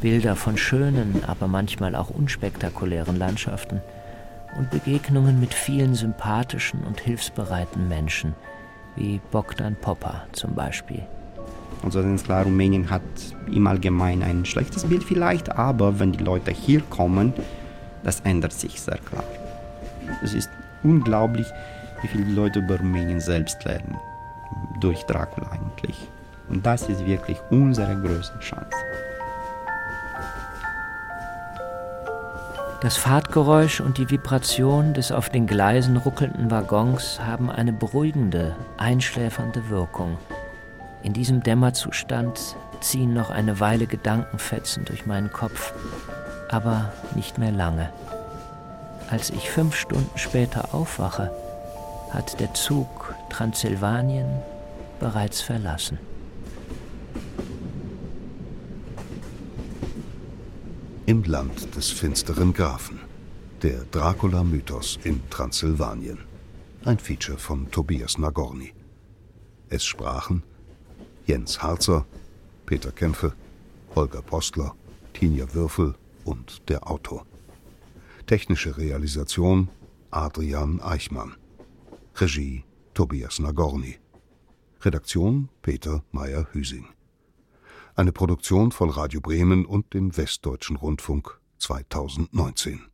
Bilder von schönen, aber manchmal auch unspektakulären Landschaften und Begegnungen mit vielen sympathischen und hilfsbereiten Menschen – wie Bogdan Popper zum Beispiel. Also ist klar, Rumänien hat im Allgemeinen ein schlechtes Bild vielleicht, aber wenn die Leute hier kommen, das ändert sich sehr klar. Es ist unglaublich, wie viele Leute über Rumänien selbst lernen. Durch Dracula eigentlich. Und das ist wirklich unsere größte Chance. Das Fahrtgeräusch und die Vibration des auf den Gleisen ruckelnden Waggons haben eine beruhigende, einschläfernde Wirkung. In diesem Dämmerzustand ziehen noch eine Weile Gedankenfetzen durch meinen Kopf, aber nicht mehr lange. Als ich fünf Stunden später aufwache, hat der Zug Transsilvanien bereits verlassen. Im Land des finsteren Grafen. Der Dracula-Mythos in Transsilvanien. Ein Feature von Tobias Nagorny. Es sprachen Jens Harzer, Peter Kämpfe, Holger Postler, Tinja Würfel und der Autor. Technische Realisation Adrian Eichmann. Regie Tobias Nagorny. Redaktion Peter Meyer-Hüsing. Eine Produktion von Radio Bremen und dem Westdeutschen Rundfunk 2019.